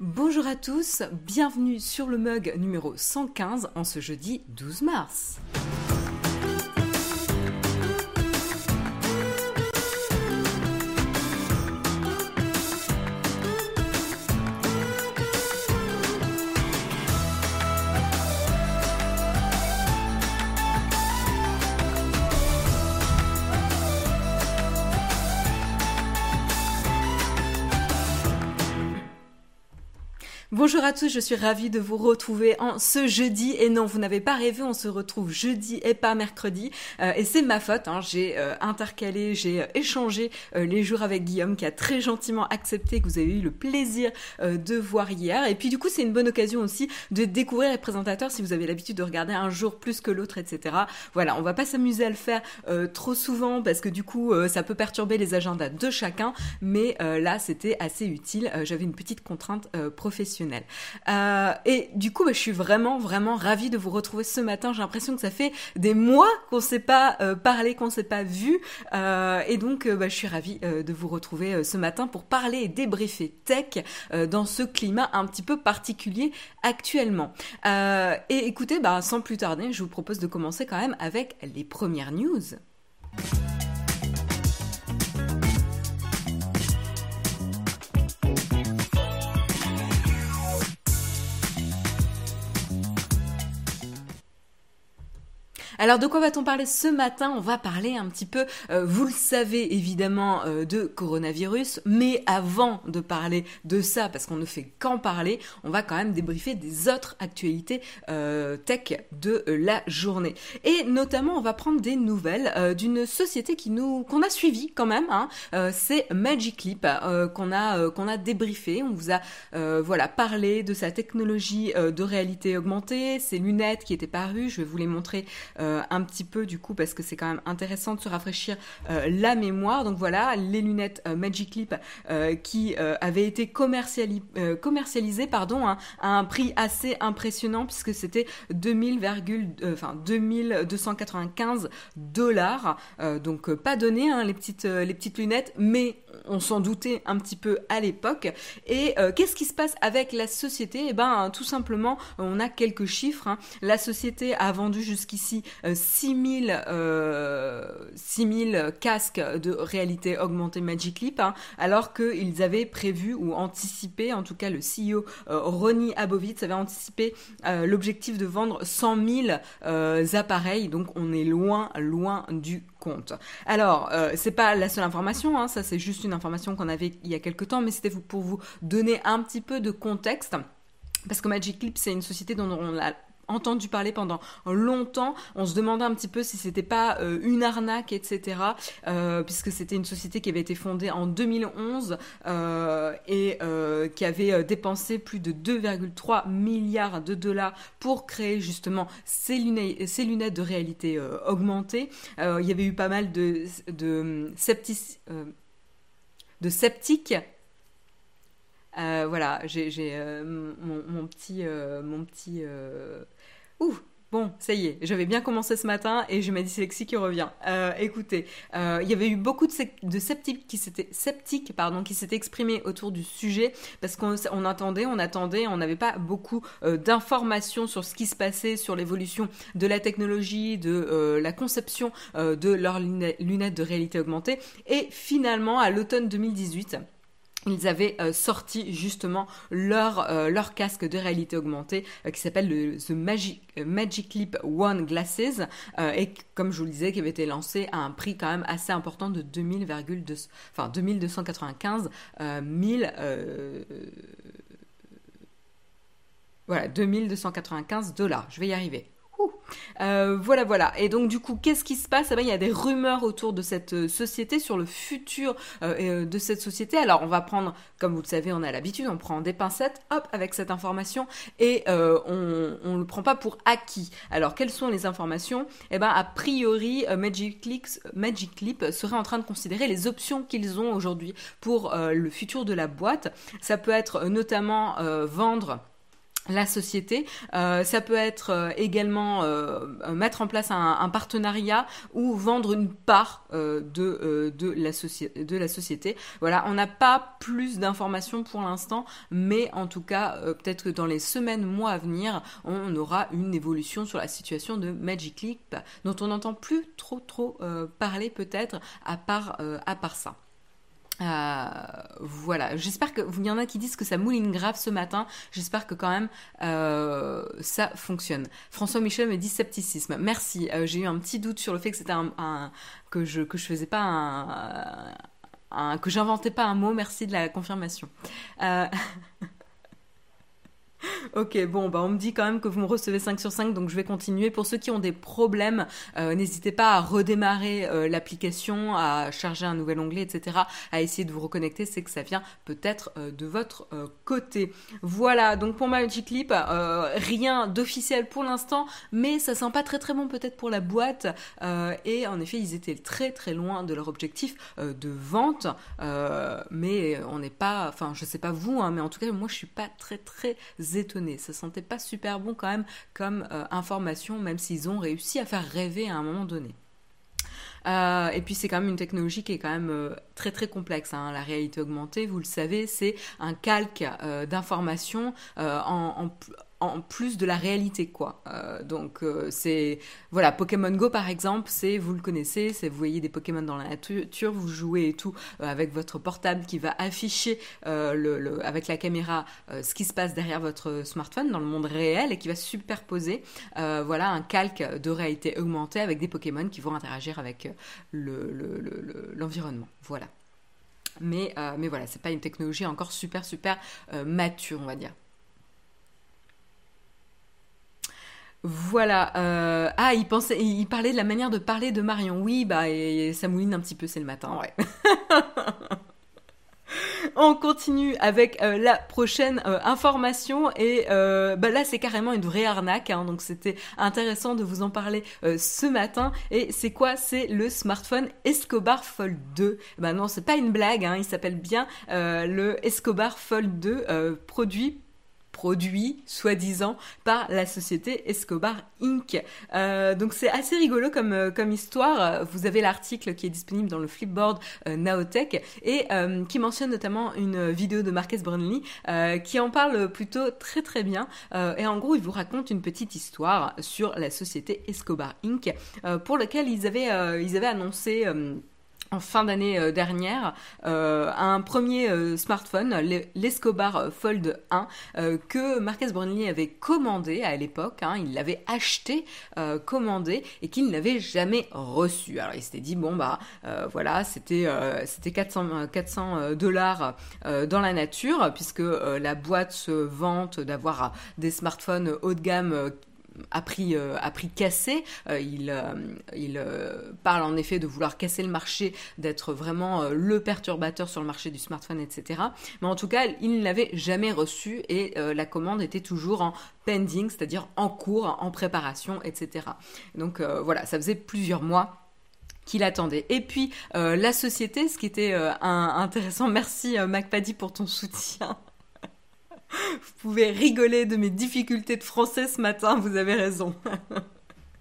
Bonjour à tous, bienvenue sur le mug numéro 115 en ce jeudi 12 mars. Bonjour à tous, je suis ravie de vous retrouver en ce jeudi. Et non, vous n'avez pas rêvé, on se retrouve jeudi et pas mercredi. Euh, et c'est ma faute, hein. j'ai euh, intercalé, j'ai euh, échangé les jours avec Guillaume qui a très gentiment accepté que vous avez eu le plaisir de voir hier. Et puis du coup, c'est une bonne occasion aussi de découvrir les présentateurs si vous avez l'habitude de regarder un jour plus que l'autre, etc. Voilà, on va pas s'amuser à le faire trop souvent parce que du coup, ça peut perturber les agendas de chacun. Mais là, c'était assez utile. J'avais une petite contrainte professionnelle. Euh, et du coup, bah, je suis vraiment, vraiment ravie de vous retrouver ce matin. J'ai l'impression que ça fait des mois qu'on ne s'est pas euh, parlé, qu'on ne s'est pas vu. Euh, et donc, bah, je suis ravie de vous retrouver ce matin pour parler et débriefer tech dans ce climat un petit peu particulier actuellement. et écoutez, bah, sans plus tarder, je vous propose de commencer quand même avec les premières news. Alors de quoi va-t-on parler ce matin? On va parler un petit peu, euh, vous le savez évidemment, euh, de coronavirus, mais avant de parler de ça, parce qu'on ne fait qu'en parler, on va quand même débriefer des autres actualités euh, tech de la journée. Et notamment, on va prendre des nouvelles d'une société qui nous qu'on a suivi quand même. Hein, C'est Magic Leap qu'on a qu'on débriefé. On vous a voilà parlé de sa technologie de réalité augmentée, ses lunettes qui étaient parues. Je vais vous les montrer un petit peu du coup parce que c'est quand même intéressant de se rafraîchir euh, la mémoire. Donc voilà, les lunettes euh, Magic Leap qui avaient été commercialisées pardon, hein, à un prix assez impressionnant puisque c'était 2000, enfin 2295 dollars. donc pas donné hein, les petites les petites lunettes, mais on s'en doutait un petit peu à l'époque. Et qu'est-ce qui se passe avec la société? Eh ben, tout simplement, on a quelques chiffres. Hein. La société a vendu jusqu'ici 6000 euh, 6000 euh, casques de réalité augmentée Magic Leap, hein, alors qu'ils avaient prévu ou anticipé, en tout cas le CEO euh, Ronnie Abovitz avait anticipé l'objectif de vendre 100 000 appareils, donc on est loin, loin du compte. Alors, c'est pas la seule information, hein, ça c'est juste une information qu'on avait il y a quelques temps, mais c'était pour vous donner un petit peu de contexte. Parce que Magic Leap, c'est une société dont on a entendu parler pendant longtemps. On se demandait un petit peu si c'était pas euh, une arnaque, etc. Euh, puisque c'était une société qui avait été fondée en 2011 euh, et qui avait dépensé plus de 2,3 milliards de dollars pour créer justement ces lunettes, de réalité augmentée. il y avait eu pas mal de sceptiques euh, voilà, j'ai euh, mon, petit, mon petit. Euh, ouh, Bon, ça y est, j'avais bien commencé ce matin et j'ai ma dyslexie qui revient. écoutez, il y avait eu beaucoup de, sceptiques qui s'étaient sceptiques pardon qui s'étaient exprimés autour du sujet parce qu'on attendait, on attendait, on n'avait pas beaucoup d'informations sur ce qui se passait, sur l'évolution de la technologie, de la conception de leurs lunettes de réalité augmentée et finalement à l'automne 2018 ils avaient euh, sorti justement leur, euh, leur casque de réalité augmentée euh, qui s'appelle le The Magic, Magic Leap One Glasses et comme je vous le disais qui avait été lancé à un prix quand même assez important de 2000,2 enfin 2295 1000 voilà 2295 dollars. Je vais y arriver euh, voilà, voilà. Et donc du coup, qu'est-ce qui se passe? Eh ben, Il y a des rumeurs autour de cette euh, société, sur le futur euh, de cette société. Alors on va prendre, comme vous le savez, on a l'habitude, on prend des pincettes, hop, avec cette information, et on ne le prend pas pour acquis. Alors quelles sont les informations? Eh ben, a priori, Magic, Leap serait en train de considérer les options qu'ils ont aujourd'hui pour le futur de la boîte. Ça peut être notamment vendre la société. Euh, ça peut être euh, également euh, mettre en place un, partenariat ou vendre une part de, la de la société. Voilà, on n'a pas plus d'informations pour l'instant, mais en tout cas, peut-être que dans les semaines, mois à venir, on aura une évolution sur la situation de Magic Leap, dont on n'entend plus trop trop parler peut-être à part, à part ça. Euh, voilà, j'espère que il y en a qui disent que ça mouline grave ce matin. J'espère que quand même euh, ça fonctionne. François Michel me dit scepticisme. Merci. Euh, j'ai eu un petit doute sur le fait que c'était un, que je que je faisais pas un, un que j'inventais pas un mot. Merci de la confirmation. Ok, bon, bah on me dit quand même que vous me recevez 5 sur 5, donc je vais continuer. Pour ceux qui ont des problèmes, euh, n'hésitez pas à redémarrer euh, l'application, à charger un nouvel onglet, etc., à essayer de vous reconnecter, c'est que ça vient peut-être euh, de votre côté. Voilà, donc pour Magic Clip, rien d'officiel pour l'instant, mais ça sent pas très très bon peut-être pour la boîte. et en effet, ils étaient très très loin de leur objectif de vente, mais on n'est pas, enfin je sais pas vous, hein, mais en tout cas moi je suis pas très très étonné. Ça sentait pas super bon quand même comme euh, information, même s'ils ont réussi à faire rêver à un moment donné. Euh, et puis c'est quand même une technologie qui est quand même euh, très très complexe. Hein. La réalité augmentée, vous le savez, c'est un calque d'informations en, en plus de la réalité quoi. Euh, donc euh, c'est voilà Pokémon Go par exemple, c'est vous le connaissez, c'est vous voyez des Pokémon dans la nature, vous jouez et tout euh, avec votre portable qui va afficher avec la caméra ce qui se passe derrière votre smartphone dans le monde réel et qui va superposer voilà un calque de réalité augmentée avec des Pokémon qui vont interagir avec l'environnement. voilà. Mais, mais voilà, c'est pas une technologie encore super super mature, on va dire. Voilà. Euh, ah, il pensait, il parlait de la manière de parler de Marion. Oui, bah, et, ça mouline un petit peu, c'est le matin, ouais. On continue avec euh, la prochaine euh, information et bah là c'est carrément une vraie arnaque hein, donc c'était intéressant de vous en parler ce matin et c'est quoi? C'est le smartphone Escobar Fold 2 bah non c'est pas une blague hein, il s'appelle bien le Escobar Fold 2 produit produit, soi-disant, par la société Escobar Inc. Euh, donc c'est assez rigolo comme, euh, comme histoire. Vous avez l'article qui est disponible dans le Flipboard euh, Naotech et qui mentionne notamment une vidéo de Marques Brownlee qui en parle plutôt très très bien. et en gros, il vous raconte une petite histoire sur la société Escobar Inc. pour laquelle ils ils avaient annoncé fin d'année euh, dernière euh, un premier euh, smartphone, l'Escobar Fold 1, que Marques Brownlee avait commandé à l'époque. Hein, il l'avait acheté, commandé et qu'il n'avait jamais reçu. Alors il s'était dit bon bah voilà, c'était c'était 400 400 dollars dans la nature puisque la boîte se vante d'avoir des smartphones haut de gamme à prix, euh, prix cassé. Euh, il euh, il parle en effet de vouloir casser le marché, d'être vraiment le perturbateur sur le marché du smartphone, etc. Mais en tout cas, il ne l'avait jamais reçu et la commande était toujours en pending, c'est-à-dire en cours, en préparation, etc. Donc voilà, ça faisait plusieurs mois qu'il attendait. Et puis la société, ce qui était intéressant, merci MacPaddy pour ton soutien. Vous pouvez rigoler de mes difficultés de français ce matin, vous avez raison.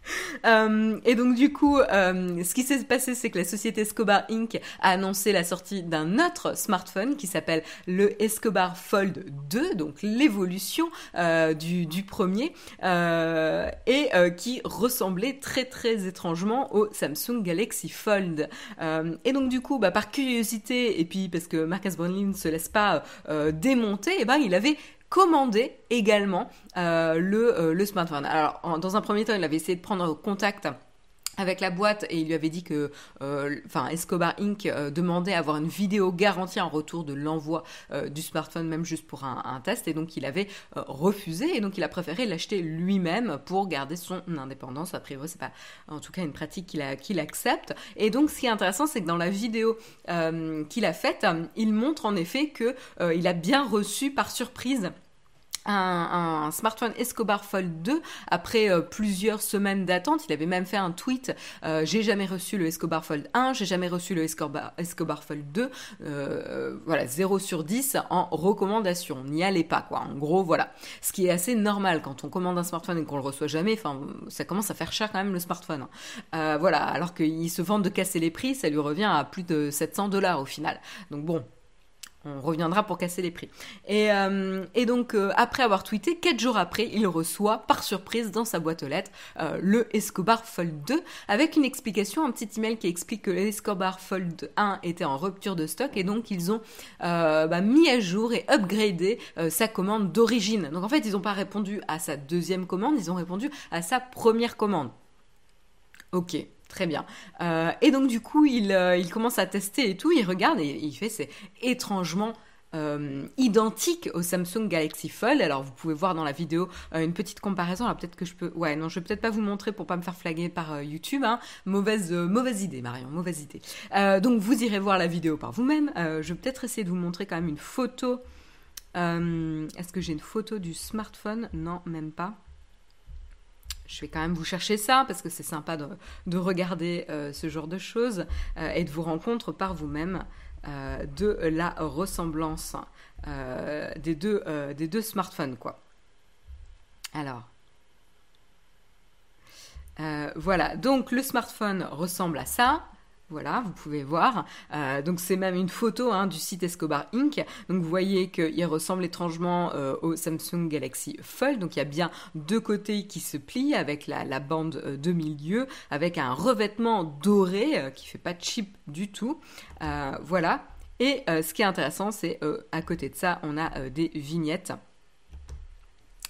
Euh, et donc du coup, euh, ce qui s'est passé, c'est que la société Escobar Inc. a annoncé la sortie d'un autre smartphone qui s'appelle le Escobar Fold 2, donc l'évolution euh, du, premier, et qui ressemblait très très étrangement au Samsung Galaxy Fold. et donc du coup, bah, par curiosité, et puis parce que Marcus Brownlee ne se laisse pas démonter, eh ben il avait commander également euh, le, euh, le, smartphone. Alors, dans un premier temps, il avait essayé de prendre contact avec la boîte et il lui avait dit que euh, enfin Escobar Inc demandait à avoir une vidéo garantie en retour de l'envoi du smartphone même juste pour un, test. Et donc il avait refusé et donc il a préféré l'acheter lui-même pour garder son indépendance. A priori c'est pas en tout cas une pratique qu'il qu'il accepte. Et donc ce qui est intéressant c'est que dans la vidéo qu'il a faite il montre en effet que il a bien reçu par surprise un, smartphone Escobar Fold 2 après euh, plusieurs semaines d'attente. Il avait même fait un tweet euh, J'ai jamais reçu le Escobar Fold 1, j'ai jamais reçu le Escobar, Escobar Fold 2. Euh, voilà, 0 sur 10 en recommandation. N'y allez pas, quoi. En gros, voilà. Ce qui est assez normal quand on commande un smartphone et qu'on le reçoit jamais. Enfin, ça commence à faire cher quand même le smartphone. Voilà, alors qu'ils se vendent de casser les prix, ça lui revient à plus de 700 dollars au final. Donc bon, on reviendra pour casser les prix. Et, euh, donc, euh, après avoir tweeté, 4 jours après, il reçoit, par surprise, dans sa boîte aux lettres, euh, le Escobar Fold 2, avec une explication, un petit email qui explique que l'Escobar Fold 1 était en rupture de stock, et donc ils ont bah, mis à jour et upgradé sa commande d'origine. Donc en fait, ils n'ont pas répondu à sa deuxième commande, ils ont répondu à sa première commande. Ok, Très bien. Euh, et donc du coup, euh, il, commence à tester et tout, il regarde et il fait c'est étrangement euh, identique au Samsung Galaxy Fold. Alors vous pouvez voir dans la vidéo une petite comparaison. Alors peut-être que je peux, ouais, non, je vais peut-être pas vous montrer pour pas me faire flaguer par YouTube. Hein. Mauvaise, mauvaise idée, Marion, mauvaise idée. donc vous irez voir la vidéo par vous-même. je vais peut-être essayer de vous montrer quand même une photo. Est-ce que j'ai une photo du smartphone? Non, même pas je vais quand même vous chercher ça parce que c'est sympa de, regarder euh, ce genre de choses euh, et de vous rendre par vous-même euh, de la ressemblance des, deux, des deux smartphones. Quoi. Alors, voilà, donc le smartphone ressemble à ça. Voilà, vous pouvez voir. Euh, donc c'est même une photo hein, du site Escobar Inc. Donc vous voyez qu'il ressemble étrangement euh, au Samsung Galaxy Fold. Donc il y a bien deux côtés qui se plient avec la, bande euh, de milieu, avec un revêtement doré qui fait pas cheap du tout. voilà. Et ce qui est intéressant, c'est à côté de ça, on a des vignettes.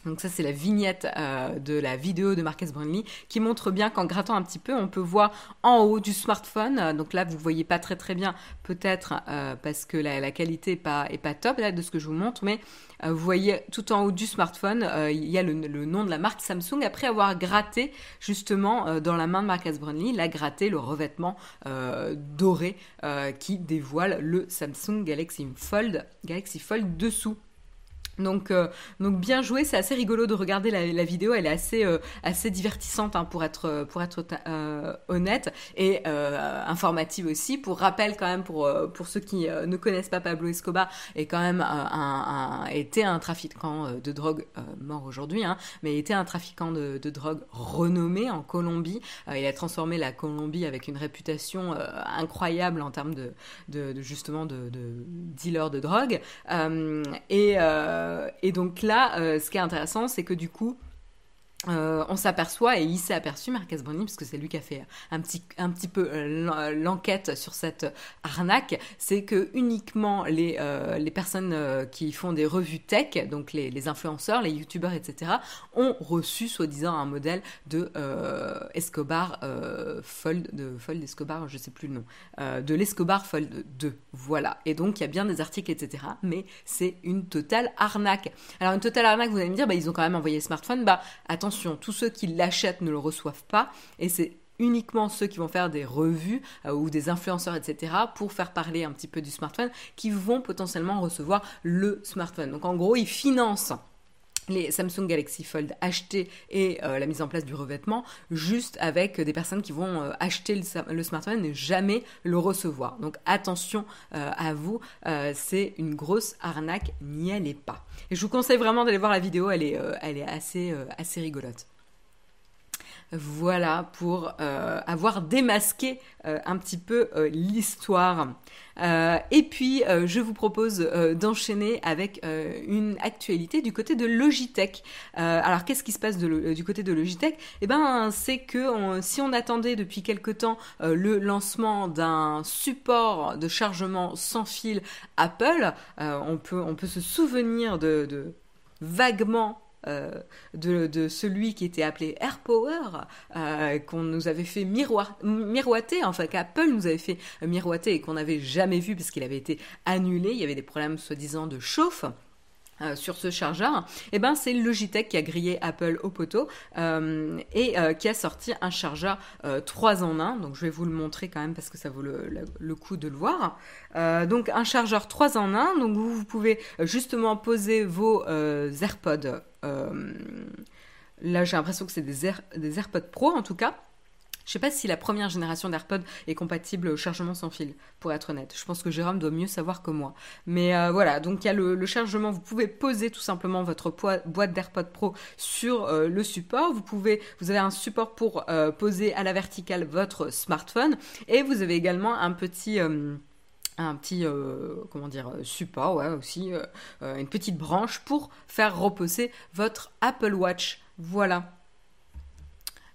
Donc ça c'est la vignette euh, de la vidéo de Marques Brownlee qui montre bien qu'en grattant un petit peu, on peut voir en haut du smartphone. Euh, donc là vous voyez pas très très bien peut-être euh, parce que la, qualité est pas est pas top de ce que je vous montre, mais vous voyez tout en haut du smartphone il y a le, nom de la marque Samsung après avoir gratté justement dans la main de Marques Brownlee, il a gratté le revêtement doré qui dévoile le Samsung Galaxy Fold Galaxy Fold dessous. Donc, euh, donc bien joué, c'est assez rigolo de regarder la, vidéo, elle est assez, euh, assez divertissante hein, pour être, pour être euh, honnête et informative aussi. Pour rappel quand même, pour, pour ceux qui ne connaissent pas Pablo Escobar, est quand même un, était un trafiquant de drogue mort aujourd'hui, hein, mais était un trafiquant de, de drogue renommé en Colombie. il a transformé la Colombie avec une réputation incroyable en termes de, de, justement de, de, dealer de drogue et euh, et donc là, euh, ce qui est intéressant, c'est que du coup, euh, on s'aperçoit, et il s'est aperçu, Marcus Bruni, parce que c'est lui qui a fait un petit, un petit peu euh, l'enquête sur cette arnaque, c'est que uniquement les, euh, les personnes qui font des revues tech, donc les, influenceurs, les youtubeurs, etc., ont reçu soi-disant un modèle de Escobar Fold, de Fold Escobar, je sais plus le nom, de l'Escobar Fold 2. Voilà. Et donc, il y a bien des articles, etc., mais c'est une totale arnaque. Alors, une totale arnaque, vous allez me dire, bah, ils ont quand même envoyé smartphone, bah, attention, tous ceux qui l'achètent ne le reçoivent pas, et c'est uniquement ceux qui vont faire des revues euh, ou des influenceurs, etc., pour faire parler un petit peu du smartphone, qui vont potentiellement recevoir le smartphone. Donc en gros, ils financent les Samsung Galaxy Fold achetés et euh, la mise en place du revêtement juste avec des personnes qui vont euh, acheter le, smartphone et jamais le recevoir. Donc attention à vous, c'est une grosse arnaque, n'y allez pas. Je vous conseille vraiment d'aller voir la vidéo, elle est, elle est assez, assez rigolote. Voilà pour euh, avoir démasqué euh, un petit peu euh, l'histoire. et puis, je vous propose d'enchaîner avec une actualité du côté de Logitech. alors, qu'est-ce qui se passe du côté de Logitech? Eh ben, c'est que si on attendait depuis quelque temps le lancement d'un support de chargement sans fil Apple, on, peut, se souvenir de vaguement euh, de, celui qui était appelé AirPower, euh, qu'on nous avait fait miroiter, enfin qu'Apple nous avait fait miroiter et qu'on n'avait jamais vu parce qu'il avait été annulé. Il y avait des problèmes soi-disant de chauffe. Euh, sur ce chargeur, eh ben c'est Logitech qui a grillé Apple au poteau euh, et euh, qui a sorti un chargeur 3 en 1. Donc je vais vous le montrer quand même parce que ça vaut le, coup de le voir. donc un chargeur 3 en 1, donc vous, pouvez justement poser vos AirPods. là j'ai l'impression que c'est des AirPods Pro en tout cas. Je sais pas si la première génération d'AirPods est compatible au chargement sans fil, pour être honnête. Je pense que Jérôme doit mieux savoir que moi. Mais euh, voilà, donc il y a le, chargement. Vous pouvez poser tout simplement votre boîte d'AirPods Pro sur euh, le support. Vous avez un support pour euh, poser à la verticale votre smartphone, et vous avez également un petit un petit comment dire support ouais aussi une petite branche pour faire reposer votre Apple Watch voilà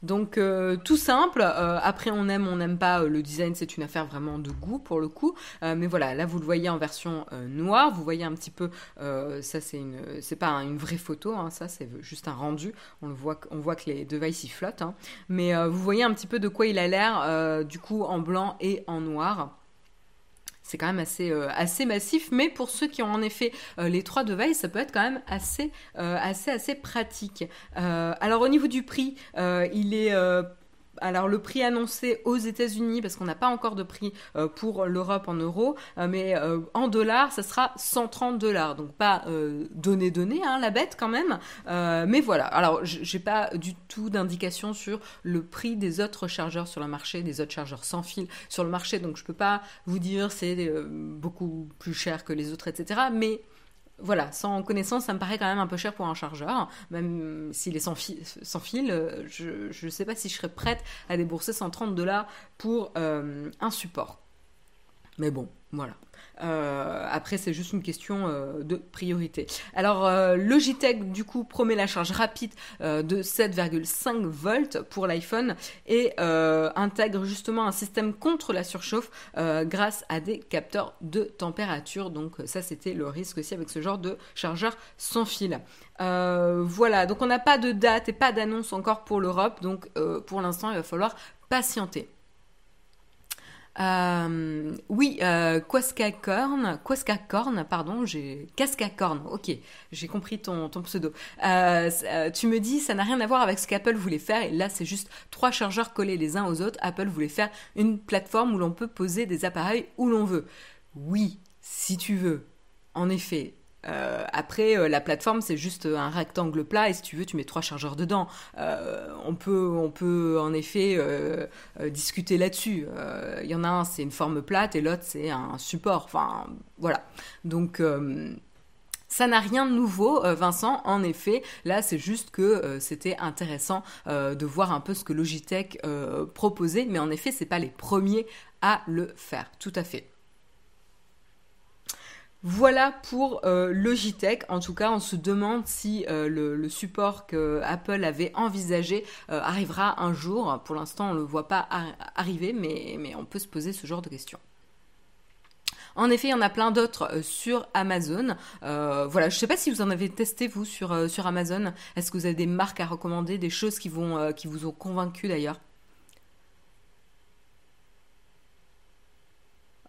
donc euh, tout simple. Euh, après on aime, on n'aime pas. Euh, le design c'est une affaire vraiment de goût pour le coup. mais voilà, là vous le voyez en version noire. Vous voyez un petit peu. ça c'est une, c'est pas une vraie photo. Hein, ça c'est juste un rendu. On voit que les devices y flottent. Hein. Mais vous voyez un petit peu de quoi il a l'air. du coup en blanc et en noir c'est quand même assez, euh, assez massif, mais pour ceux qui ont en effet euh, les trois devices, ça peut être quand même assez, euh, assez, assez pratique. alors au niveau du prix, il est alors le prix annoncé aux États-Unis, parce qu'on n'a pas encore de prix euh, pour l'Europe en euros, euh, mais euh, en dollars, ça sera 130 dollars. Donc pas donné donné, hein, la bête quand même. mais voilà. Alors j'ai pas du tout d'indication sur le prix des autres chargeurs sur le marché, des autres chargeurs sans fil sur le marché. Donc je peux pas vous dire c'est beaucoup plus cher que les autres, etc. Mais voilà, sans connaissance, ça me paraît quand même un peu cher pour un chargeur. Même s'il est sans, fil, euh, je ne sais pas si je serais prête à débourser 130 dollars pour euh, un support. Mais bon, voilà. Euh, après, c'est juste une question euh, de priorité. Alors, euh, Logitech, du coup, promet la charge rapide de 7,5 volts pour l'iPhone et intègre justement un système contre la surchauffe grâce à des capteurs de température. Donc, ça, c'était le risque aussi avec ce genre de chargeur sans fil. voilà, donc on n'a pas de date et pas d'annonce encore pour l'Europe. Donc, pour l'instant, il va falloir patienter. Euh, oui, euh, Quascacorn, Quascacorn, pardon, j'ai Cascacorn. Ok, j'ai compris ton, pseudo. Euh, euh, tu me dis, ça n'a rien à voir avec ce qu'Apple voulait faire. Et là, c'est juste trois chargeurs collés les uns aux autres. Apple voulait faire une plateforme où l'on peut poser des appareils où l'on veut. Oui, si tu veux. En effet, euh, après, euh, la plateforme, c'est juste un rectangle plat et si tu veux, tu mets trois chargeurs dedans. Euh, on, peut, on peut en effet discuter là-dessus. Il y en a un, c'est une forme plate et l'autre, c'est un support. Enfin, voilà. Donc. Ça n'a rien de nouveau, Vincent. En effet, là, c'est juste que c'était intéressant de voir un peu ce que Logitech proposait, mais en effet, c'est pas les premiers à le faire. Tout à fait. Voilà pour euh, Logitech. En tout cas, on se demande si euh, le, support que Apple avait envisagé euh, arrivera un jour. Pour l'instant, on ne le voit pas arriver, mais, on peut se poser ce genre de questions. En effet, il y en a plein d'autres sur Amazon. voilà, je ne sais pas si vous en avez testé vous sur, Amazon. Est-ce que vous avez des marques à recommander, des choses qui vous ont convaincu d'ailleurs?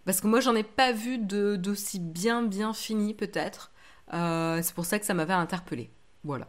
Parce que moi, j'en ai pas vu d'aussi bien, bien fini, peut-être. Euh, c'est pour ça que ça m'avait interpellé. Voilà.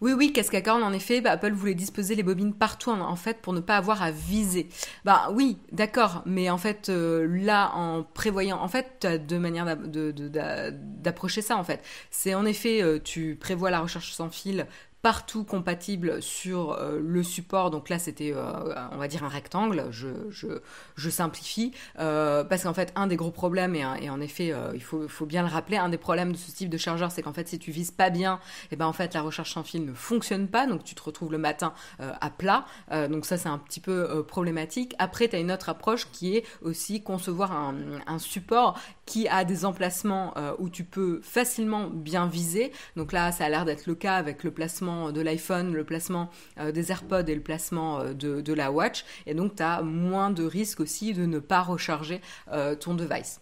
Oui, oui, Cascacorn, en effet, bah, Apple voulait disposer les bobines partout, en, fait, pour ne pas avoir à viser. Bah oui, d'accord, mais en fait, euh, là, en prévoyant, en fait, tu as deux manières d'approcher ça, en fait. C'est en effet, euh, tu prévois la recherche sans fil partout compatible sur euh, le support. Donc là, c'était, euh, on va dire, un rectangle. Je, simplifie. Euh, parce qu'en fait, un des gros problèmes, et, en effet, il faut, bien le rappeler, un des problèmes de ce type de chargeur, c'est qu'en fait, si tu vises pas bien, eh ben en fait, la recharge sans fil ne fonctionne pas. Donc tu te retrouves le matin à plat. donc ça, c'est un petit peu problématique. Après, tu as une autre approche qui est aussi concevoir un support qui a des emplacements où tu peux facilement bien viser. Donc là, ça a l'air d'être le cas avec le placement de l'iPhone, le placement euh, des AirPods et le placement euh, de, la Watch. Et donc, tu as moins de risques aussi de ne pas recharger euh, ton device.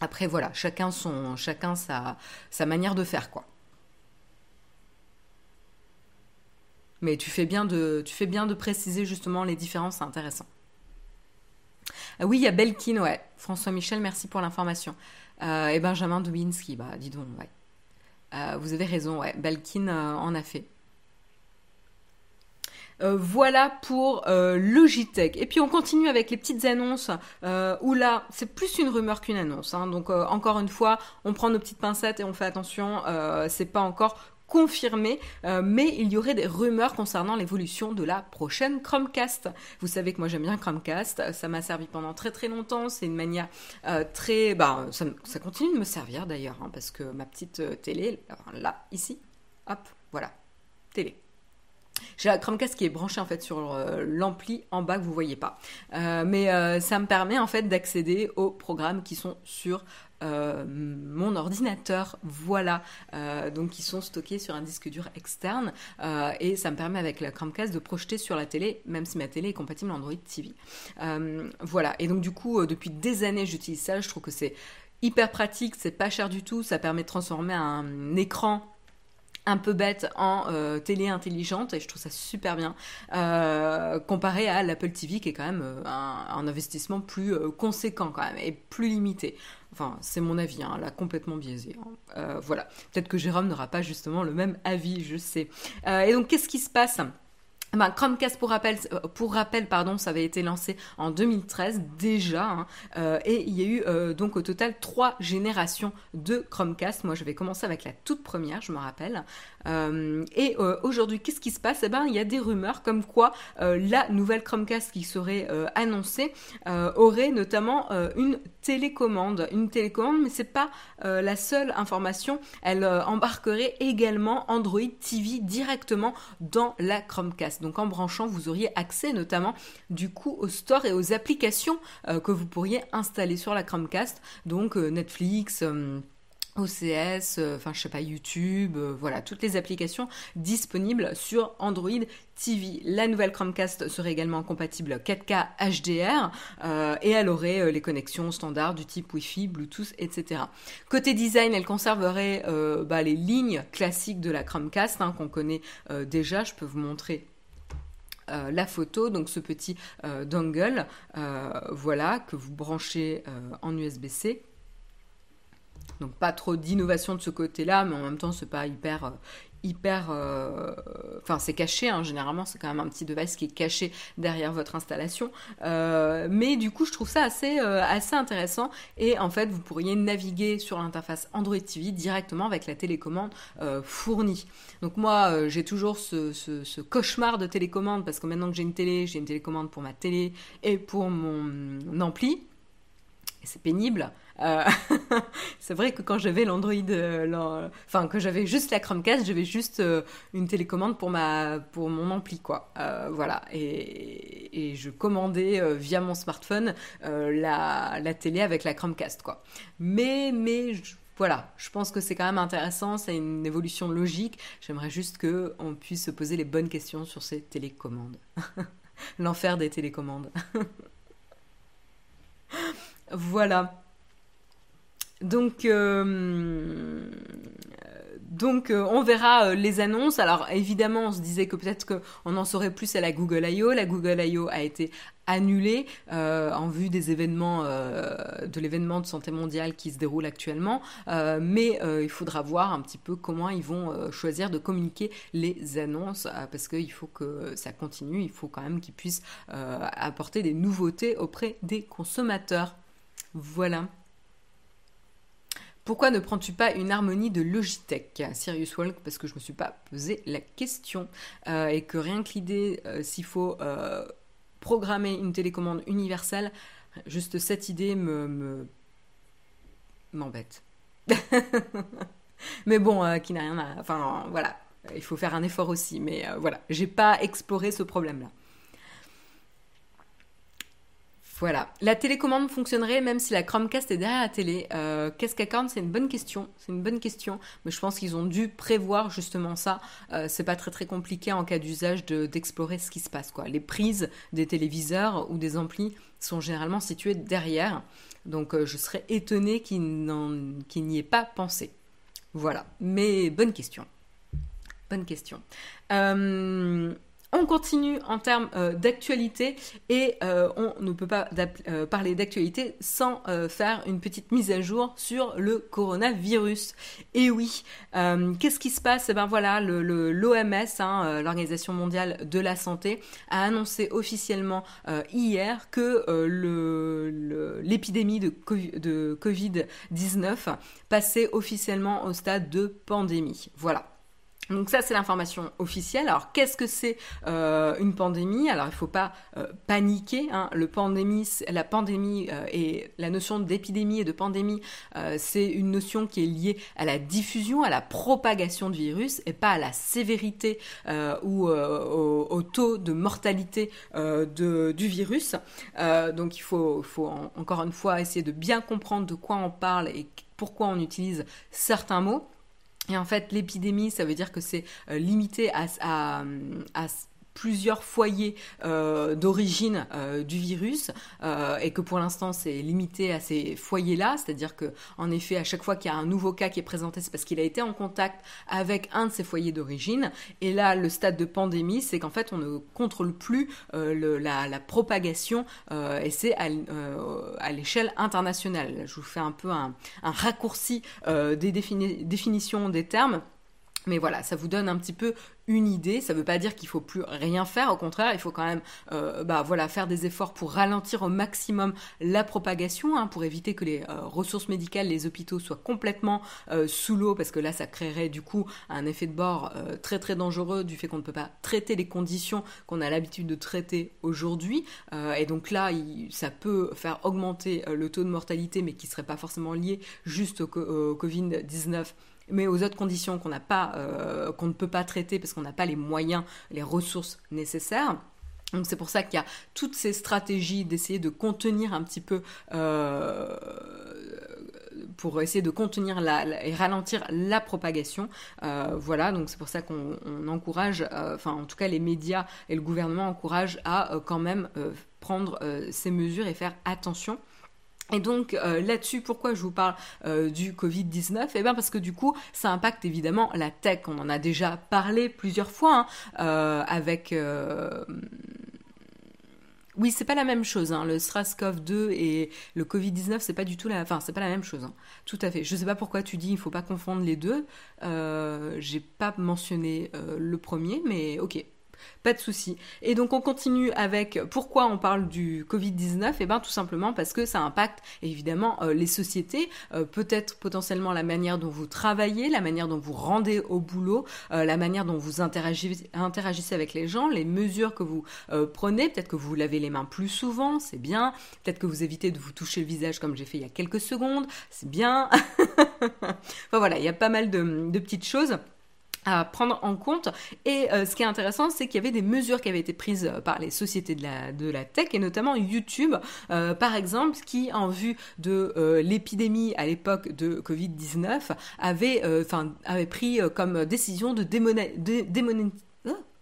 Après, voilà, chacun, son, chacun sa, sa manière de faire, quoi. Mais tu fais bien de, tu fais bien de préciser justement les différences, c'est intéressant. Oui, il y a Belkin, ouais. François Michel, merci pour l'information. et Benjamin Dubinski, bah dis donc, ouais. vous avez raison, ouais. Belkin en a fait. Euh, voilà pour euh, Logitech. Et puis on continue avec les petites annonces euh, où là c'est plus une rumeur qu'une annonce. Hein. Donc encore une fois, on prend nos petites pincettes et on fait attention. c'est pas encore confirmé, mais il y aurait des rumeurs concernant l'évolution de la prochaine Chromecast. Vous savez que moi j'aime bien Chromecast, ça m'a servi pendant très très longtemps, c'est une manière très... Bah, ça, continue de me servir d'ailleurs, hein, parce que ma petite télé, là, ici, hop, voilà, télé. J'ai la Chromecast qui est branchée en fait sur euh, l'ampli en bas que vous voyez pas. Euh, mais euh, ça me permet en fait d'accéder aux programmes qui sont sur mon ordinateur, voilà, donc qui sont stockés sur un disque dur externe, et ça me permet avec la Chromecast de projeter sur la télé, même si ma télé est compatible Android TV. voilà, et donc du coup, depuis des années, j'utilise ça, je trouve que c'est hyper pratique, c'est pas cher du tout, ça permet de transformer un écran un peu bête en euh, télé intelligente et je trouve ça super bien euh, comparé à l'Apple TV qui est quand même euh, un, investissement plus conséquent quand même et plus limité. Enfin, c'est mon avis, hein, là complètement biaisé. Hein. voilà, peut-être que Jérôme n'aura pas justement le même avis, je sais. et donc, qu'est-ce qui se passe? Ben, Chromecast pour rappel, euh, pour rappel, pardon, ça avait été lancé en 2013 déjà, hein, euh, et il y a eu euh, donc au total trois générations de Chromecast. Moi, je vais commencer avec la toute première, je me rappelle. Et aujourd'hui, qu'est-ce qui se passe? Eh ben, il y a des rumeurs comme quoi la nouvelle Chromecast qui serait annoncée aurait notamment une télécommande, une télécommande, mais c'est pas la seule information. Elle embarquerait également Android TV directement dans la Chromecast. Donc en branchant, vous auriez accès notamment du coup au store et aux applications euh, que vous pourriez installer sur la Chromecast, donc euh, Netflix. Euh, OCS, enfin je sais pas YouTube, voilà toutes les applications disponibles sur Android TV. La nouvelle Chromecast serait également compatible 4K HDR et elle aurait les connexions standards du type Wi-Fi, Bluetooth, etc. Côté design, elle conserverait bah, les lignes classiques de la Chromecast hein, qu'on connaît déjà. Je peux vous montrer euh, la photo, donc ce petit euh, dongle, euh, voilà, que vous branchez en USB-C. Donc pas trop d'innovation de ce côté-là, mais en même temps c'est pas hyper hyper. Euh, enfin, c'est caché, hein, généralement, c'est quand même un petit device qui est caché derrière votre installation. Euh, mais du coup, je trouve ça assez, euh, assez intéressant. Et en fait, vous pourriez naviguer sur l'interface Android TV directement avec la télécommande fournie. Donc, moi, j'ai toujours ce, ce, cauchemar de télécommande parce que maintenant que j'ai une télé, j'ai une télécommande pour ma télé et pour mon ampli. C'est pénible. Euh, c'est vrai que quand j'avais l'Android, euh, enfin que j'avais juste la Chromecast, j'avais juste euh, une télécommande pour ma, pour mon ampli quoi. voilà et, je commandais via mon smartphone la, la, télé avec la Chromecast quoi. Mais mais voilà, je pense que c'est quand même intéressant, c'est une évolution logique. J'aimerais juste que on puisse se poser les bonnes questions sur ces télécommandes. L'enfer des télécommandes. voilà. Donc, euh, euh, on verra euh, les annonces. Alors évidemment, on se disait que peut-être qu'on en saurait plus à la Google I.O. La Google I.O. a été annulée en vue des événements, de l'événement de santé mondiale qui se déroule actuellement. mais il faudra voir un petit peu comment ils vont choisir de communiquer les annonces parce qu'il faut que ça continue. Il faut quand même qu'ils puissent apporter des nouveautés auprès des consommateurs. Voilà. Pourquoi ne prends-tu pas une harmonie de Logitech Sirius Walk Parce que je ne me suis pas posé la question euh, et que rien que l'idée, euh, s'il faut euh, programmer une télécommande universelle, juste cette idée me m'embête. mais bon, qui n'a rien à. Enfin, voilà, il faut faire un effort aussi. Mais voilà, j'ai pas exploré ce problème-là. Voilà. La télécommande fonctionnerait même si la Chromecast est derrière la télé. Euh, qu'est-ce qu'accorde C'est une bonne question. C'est une bonne question. Mais je pense qu'ils ont dû prévoir justement ça. Euh, c'est pas très très compliqué en cas d'usage d'explorer ce qui se passe. Les prises des téléviseurs ou des amplis sont généralement situées derrière. Donc euh, je serais étonnée qu'il n'y ait pas pensé. Voilà. Mais bonne question. Bonne question. On continue en termes euh, d'actualité et euh, on ne peut pas euh, parler d'actualité sans faire une petite mise à jour sur le coronavirus. Et oui, qu'est-ce qui se passe? Eh ben voilà, l'OMS, hein, l'Organisation mondiale de la santé, a annoncé officiellement hier que l'épidémie de, de Covid-19 passait officiellement au stade de pandémie. Voilà. Donc ça, c'est l'information officielle. Alors, qu'est-ce que c'est euh, une pandémie? Alors, il ne faut pas euh, paniquer. Hein. La pandémie euh, et la notion d'épidémie et de pandémie, c'est une notion qui est liée à la diffusion, à la propagation du virus, et pas à la sévérité ou au, taux de mortalité du virus. donc, il faut encore une fois essayer de bien comprendre de quoi on parle et pourquoi on utilise certains mots. Et en fait, l'épidémie, ça veut dire que c'est euh, limité à, à, à plusieurs foyers euh, d'origine euh, du virus euh, et que pour l'instant c'est limité à ces foyers-là, c'est-à-dire que en effet à chaque fois qu'il y a un nouveau cas qui est présenté, c'est parce qu'il a été en contact avec un de ces foyers d'origine. Et là, le stade de pandémie, c'est qu'en fait on ne contrôle plus le, la, la, propagation et c'est à, à l'échelle internationale. Je vous fais un peu un, un raccourci des définitions des termes. Mais voilà, ça vous donne un petit peu une idée. Ça ne veut pas dire qu'il faut plus rien faire. Au contraire, il faut quand même, euh, bah voilà, faire des efforts pour ralentir au maximum la propagation, hein, pour éviter que les euh, ressources médicales, les hôpitaux soient complètement euh, sous l'eau, parce que là, ça créerait du coup un effet de bord très très dangereux du fait qu'on ne peut pas traiter les conditions qu'on a l'habitude de traiter aujourd'hui. et donc là, ça peut faire augmenter le taux de mortalité, mais qui serait pas forcément lié juste au, au Covid-19 mais aux autres conditions euh, qu'on ne peut pas traiter parce qu'on n'a pas les moyens, les ressources nécessaires. Donc c'est pour ça qu'il y a toutes ces stratégies d'essayer de contenir un petit peu, euh, pour essayer de contenir la, et ralentir la propagation. Euh, voilà, donc c'est pour ça qu'on encourage, enfin en tout cas les médias et le gouvernement encouragent à quand même prendre ces mesures et faire attention. Et donc euh, là-dessus, pourquoi je vous parle euh, du Covid-19 Eh bien parce que du coup, ça impacte évidemment la tech. On en a déjà parlé plusieurs fois hein, euh, avec... Oui, c'est pas la même chose. Hein. Le SRAS-CoV-2 et le Covid-19, c'est pas du tout la. Enfin, c'est pas la même chose. Hein. Tout à fait. Je sais pas pourquoi tu dis il faut pas confondre les deux. J'ai pas mentionné le premier, mais ok. Pas de souci. Et donc on continue avec pourquoi on parle du Covid-19 Et eh bien tout simplement parce que ça impacte évidemment euh, les sociétés, euh, peut-être potentiellement la manière dont vous travaillez, la manière dont vous rendez au boulot, euh, la manière dont vous interagissez, avec les gens, les mesures que vous prenez, peut-être que vous lavez les mains plus souvent, c'est bien, peut-être que vous évitez de vous toucher le visage comme j'ai fait il y a quelques secondes, c'est bien. enfin voilà, il y a pas mal de petites choses à prendre en compte. Et euh, ce qui est intéressant, c'est qu'il y avait des mesures qui avaient été prises euh, par les sociétés de la, de la tech, et notamment YouTube, euh, par exemple, qui, en vue de l'épidémie à l'époque de Covid-19, avait, avait pris comme décision de, démonétiser,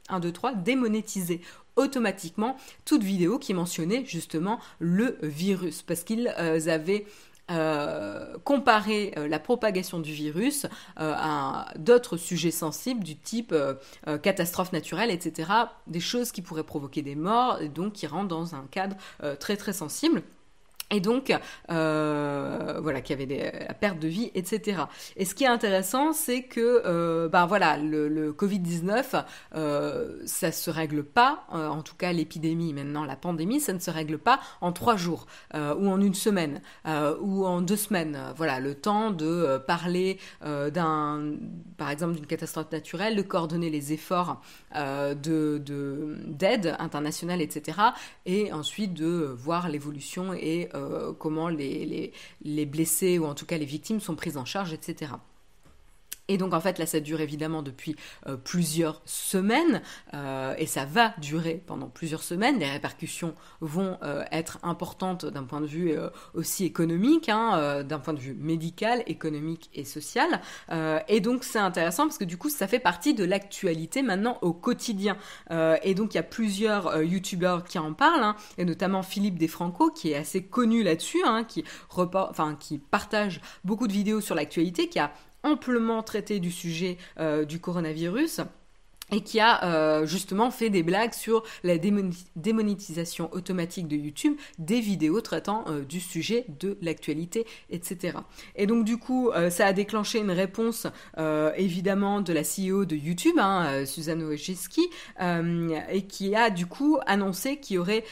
1, 2, 3, démonétiser automatiquement toute vidéo qui mentionnait justement le virus, parce qu'ils avaient euh, comparer euh, la propagation du virus euh, à d'autres sujets sensibles du type catastrophe naturelle, etc. Des choses qui pourraient provoquer des morts et donc qui rentrent dans un cadre très très sensible. Et donc, euh, voilà, qu'il y avait la perte de vie, etc. Et ce qui est intéressant, c'est que, euh, ben voilà, le, Covid-19, euh, ça se règle pas, euh, en tout cas l'épidémie, maintenant la pandémie, ça ne se règle pas en trois jours, ou en une semaine, ou en deux semaines. Voilà, le temps de parler d'un, par exemple, d'une catastrophe naturelle, de coordonner les efforts de d'aide internationale, etc. Et ensuite de voir l'évolution et comment les, les, blessés ou en tout cas les victimes sont prises en charge, etc. Et donc en fait là ça dure évidemment depuis euh, plusieurs semaines euh, et ça va durer pendant plusieurs semaines. Les répercussions vont euh, être importantes d'un point de vue aussi économique, hein, d'un point de vue médical, économique et social. et donc c'est intéressant parce que du coup ça fait partie de l'actualité maintenant au quotidien. et donc il y a plusieurs youtubeurs qui en parlent, hein, et notamment Philippe Desfranco qui est assez connu là-dessus, hein, qui, enfin, qui partage beaucoup de vidéos sur l'actualité, qui a amplement traité du sujet euh, du coronavirus. et qui a euh, justement fait des blagues sur la démonétisation automatique de YouTube des vidéos traitant euh, du sujet, de l'actualité, etc. Et donc du coup, ça a déclenché une réponse évidemment de la CEO de YouTube, hein, Suzanne Wojcicki, et qui a du coup annoncé qu'il y aurait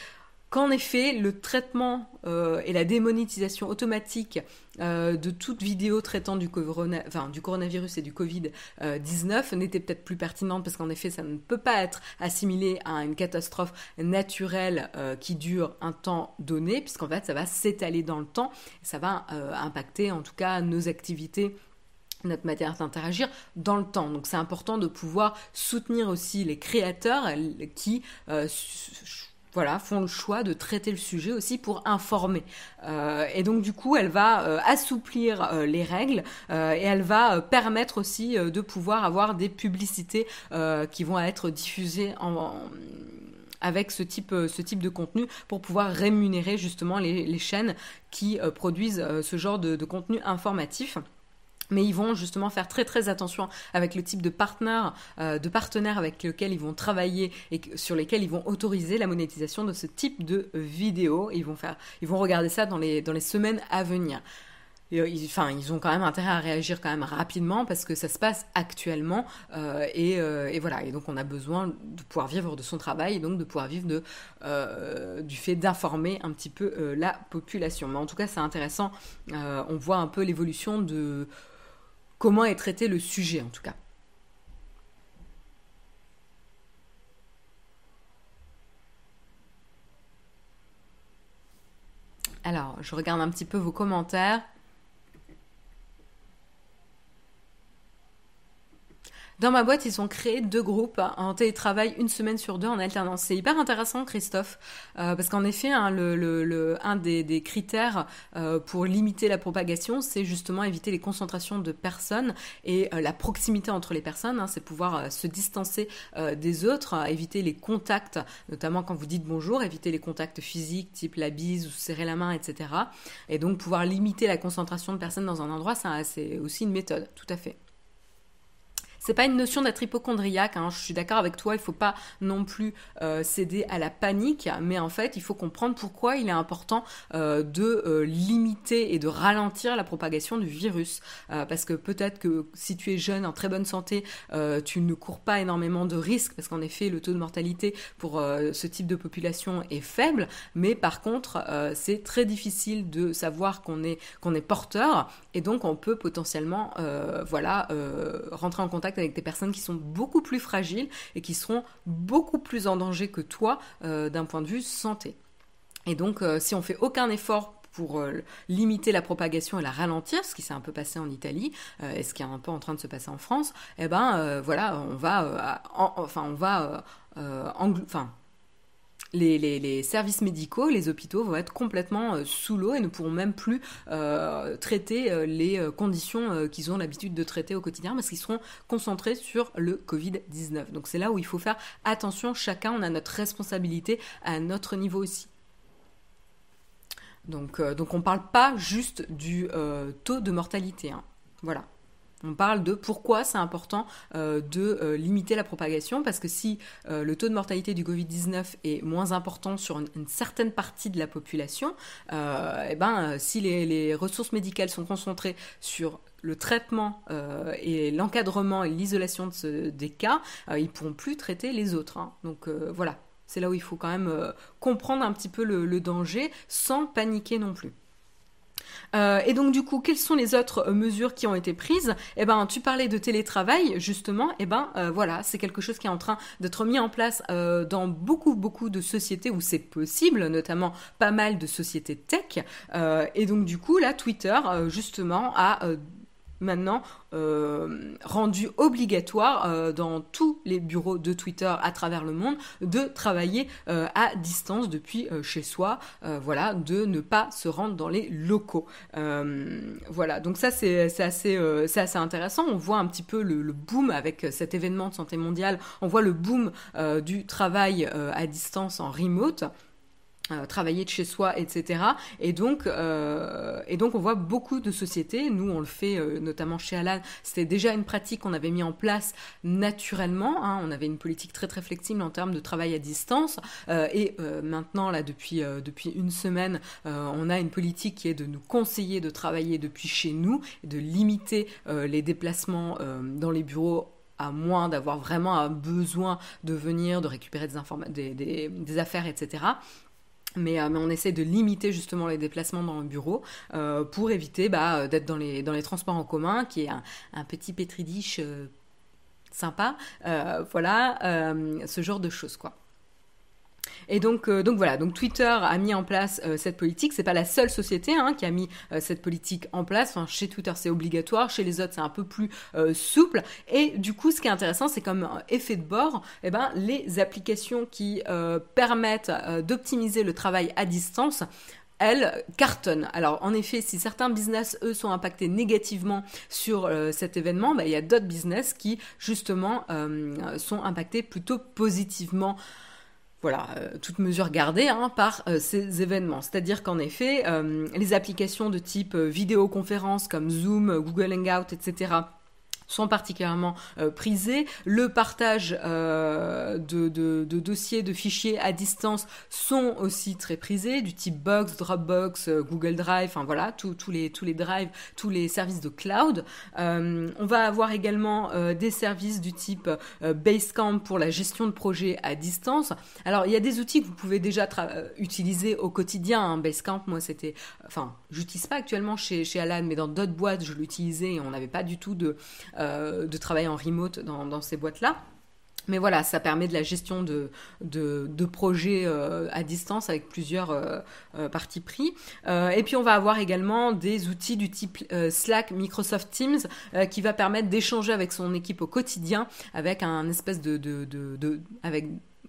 qu'en effet, le traitement euh, et la démonétisation automatique euh, de toute vidéo traitant du, du coronavirus et du Covid-19 n'était peut-être plus pertinente parce qu'en effet, ça ne peut pas être assimilé à une catastrophe naturelle euh, qui dure un temps donné, puisqu'en fait, ça va s'étaler dans le temps, ça va impacter en tout cas nos activités notre manière d'interagir dans le temps. Donc c'est important de pouvoir soutenir aussi les créateurs qui voilà, font le choix de traiter le sujet aussi pour informer. Euh, et donc du coup, elle va euh, assouplir euh, les règles et elle va permettre aussi de pouvoir avoir des publicités qui vont être diffusées avec ce type, ce type de contenu pour pouvoir rémunérer justement les, chaînes qui produisent ce genre de contenu informatif mais ils vont justement faire très très attention avec le type de partenaire, euh, de partenaires avec lesquels ils vont travailler et sur lesquels ils vont autoriser la monétisation de ce type de vidéos. Ils vont faire, ils vont regarder ça dans les dans les semaines à venir. Euh, ils, enfin, ils ont quand même intérêt à réagir quand même rapidement parce que ça se passe actuellement euh, et, et, voilà. Et donc on a besoin de pouvoir vivre de son travail et donc de pouvoir vivre de, du fait d'informer un petit peu la population. Mais en tout cas, c'est intéressant. on voit un peu l'évolution de comment est traité le sujet en tout cas. Alors, je regarde un petit peu vos commentaires. Dans ma boîte, ils ont créé deux groupes en télétravail une semaine sur deux en alternance. C'est hyper intéressant, Christophe, euh, parce qu'en effet, hein, un des, critères euh, pour limiter la propagation, c'est justement éviter les concentrations de personnes et euh, la proximité entre les personnes. Hein, c'est pouvoir se distancer des autres, éviter les contacts, notamment quand vous dites bonjour, éviter les contacts physiques, type la bise ou serrer la main, etc. Et donc pouvoir limiter la concentration de personnes dans un endroit, c'est aussi une méthode, tout à fait. C'est pas une notion d'être hypochondriaque. Hein. Je suis d'accord avec toi. Il faut pas non plus euh, céder à la panique, mais en fait, il faut comprendre pourquoi il est important euh, de euh, limiter et de ralentir la propagation du virus. parce que peut-être que si tu es jeune, en très bonne santé, tu ne cours pas énormément de risques, parce qu'en effet, le taux de mortalité pour ce type de population est faible. Mais par contre, c'est très difficile de savoir qu'on est qu'on est porteur, et donc on peut potentiellement, voilà, rentrer en contact avec des personnes qui sont beaucoup plus fragiles et qui seront beaucoup plus en danger que toi euh, d'un point de vue santé. Et donc, euh, si on fait aucun effort pour euh, limiter la propagation et la ralentir, ce qui s'est un peu passé en Italie et ce qui est un peu en train de se passer en France, eh ben voilà, on va, enfin on va, enfin les, services médicaux, les hôpitaux vont être complètement euh, sous l'eau et ne pourront même plus euh, traiter euh, les conditions qu'ils ont l'habitude de traiter au quotidien parce qu'ils seront concentrés sur le Covid-19. Donc c'est là où il faut faire attention, chacun on a notre responsabilité à notre niveau aussi. Donc, on ne parle pas juste du taux de mortalité. Hein. Voilà. On parle de pourquoi c'est important euh, de euh, limiter la propagation, parce que si euh, le taux de mortalité du Covid-19 est moins important sur une, certaine partie de la population, eh ben, si les, ressources médicales sont concentrées sur le traitement et l'encadrement et l'isolation de des cas, ils pourront plus traiter les autres. Hein. Donc voilà, c'est là où il faut quand même comprendre un petit peu le danger sans paniquer non plus. Euh, et donc du coup, quelles sont les autres euh, mesures qui ont été prises? Eh ben, tu parlais de télétravail justement. Eh ben, euh, voilà, c'est quelque chose qui est en train d'être mis en place dans beaucoup beaucoup de sociétés où c'est possible, notamment pas mal de sociétés tech. et donc du coup, là, Twitter justement a maintenant euh, rendu obligatoire euh, dans tous les bureaux de Twitter à travers le monde de travailler euh, à distance depuis chez soi, voilà, de ne pas se rendre dans les locaux. voilà, donc ça c'est assez, assez intéressant. On voit un petit peu le, le, boom avec cet événement de santé mondiale, on voit le boom du travail à distance en remote. Euh, travailler de chez soi, etc. Et donc, euh, et donc, on voit beaucoup de sociétés. Nous, on le fait euh, notamment chez Alan. C'était déjà une pratique qu'on avait mis en place naturellement. Hein. On avait une politique très très flexible en termes de travail à distance. et maintenant, là, depuis depuis une semaine, on a une politique qui est de nous conseiller de travailler depuis chez nous, de limiter les déplacements dans les bureaux à moins d'avoir vraiment un besoin de venir, de récupérer des affaires, etc. Mais, euh, mais, on essaie de limiter justement les déplacements dans le bureau euh, pour éviter bah, d'être dans les, transports en commun, qui est un, petit pétridiche euh, sympa. voilà, ce genre de choses quoi. Et donc, euh, donc voilà, donc Twitter a mis en place euh, cette politique. C'est pas la seule société hein, qui a mis euh, cette politique en place. Chez Twitter, c'est obligatoire. Chez les autres, c'est un peu plus souple. Et du coup, ce qui est intéressant, c'est comme effet de bord, eh ben, les applications qui permettent d'optimiser le travail à distance elles cartonnent. Alors en effet, si certains business, eux, sont impactés négativement sur cet événement, bah, il y a d'autres business qui, justement, sont impactés plutôt positivement voilà, euh, toute mesure gardée hein, par euh, ces événements. C'est-à-dire qu'en effet, euh, les applications de type vidéoconférence comme Zoom, Google Hangout, etc., sont particulièrement euh, prisés. Le partage euh, de, dossiers, de fichiers à distance sont aussi très prisés, du type Box, Dropbox, euh, Google Drive, enfin voilà, tous les, tous les drives, tous les services de cloud. on va avoir également des services du type Basecamp pour la gestion de projets à distance. Alors il y a des outils que vous pouvez déjà utiliser au quotidien. Hein. Basecamp, moi c'était, enfin, j'utilise pas actuellement chez, chez Alan, mais dans d'autres boîtes je l'utilisais et on n'avait pas du tout de de travailler en remote dans, ces boîtes-là. Mais voilà, ça permet de la gestion de, projets euh, à distance avec plusieurs euh, parties pris. et puis on va avoir également des outils du type Slack, Microsoft Teams, qui va permettre d'échanger avec son équipe au quotidien avec un espèce de, de,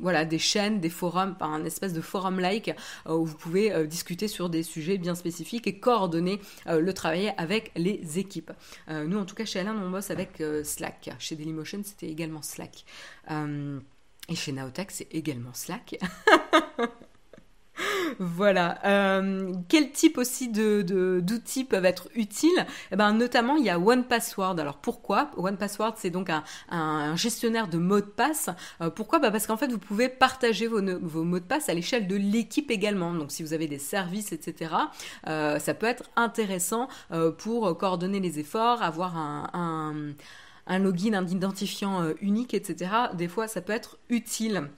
voilà, des chaînes, des forums, un espèce de forum-like euh, où vous pouvez euh, discuter sur des sujets bien spécifiques et coordonner euh, le travail avec les équipes. nous, en tout cas, chez Alain, on bosse avec Slack. Chez Dailymotion, c'était également Slack. et chez Naotech, c'est également Slack. voilà. Euh, quel type aussi d'outils peuvent être utiles? Eh ben, Notamment, il y a One Password. Alors pourquoi? One Password, c'est donc un, gestionnaire de mots de passe. Euh, pourquoi? Bah Parce qu'en fait, vous pouvez partager vos, mots de passe à l'échelle de l'équipe également. Donc si vous avez des services, etc., euh, ça peut être intéressant pour coordonner les efforts, avoir un login, un identifiant unique, etc. Des fois, ça peut être utile.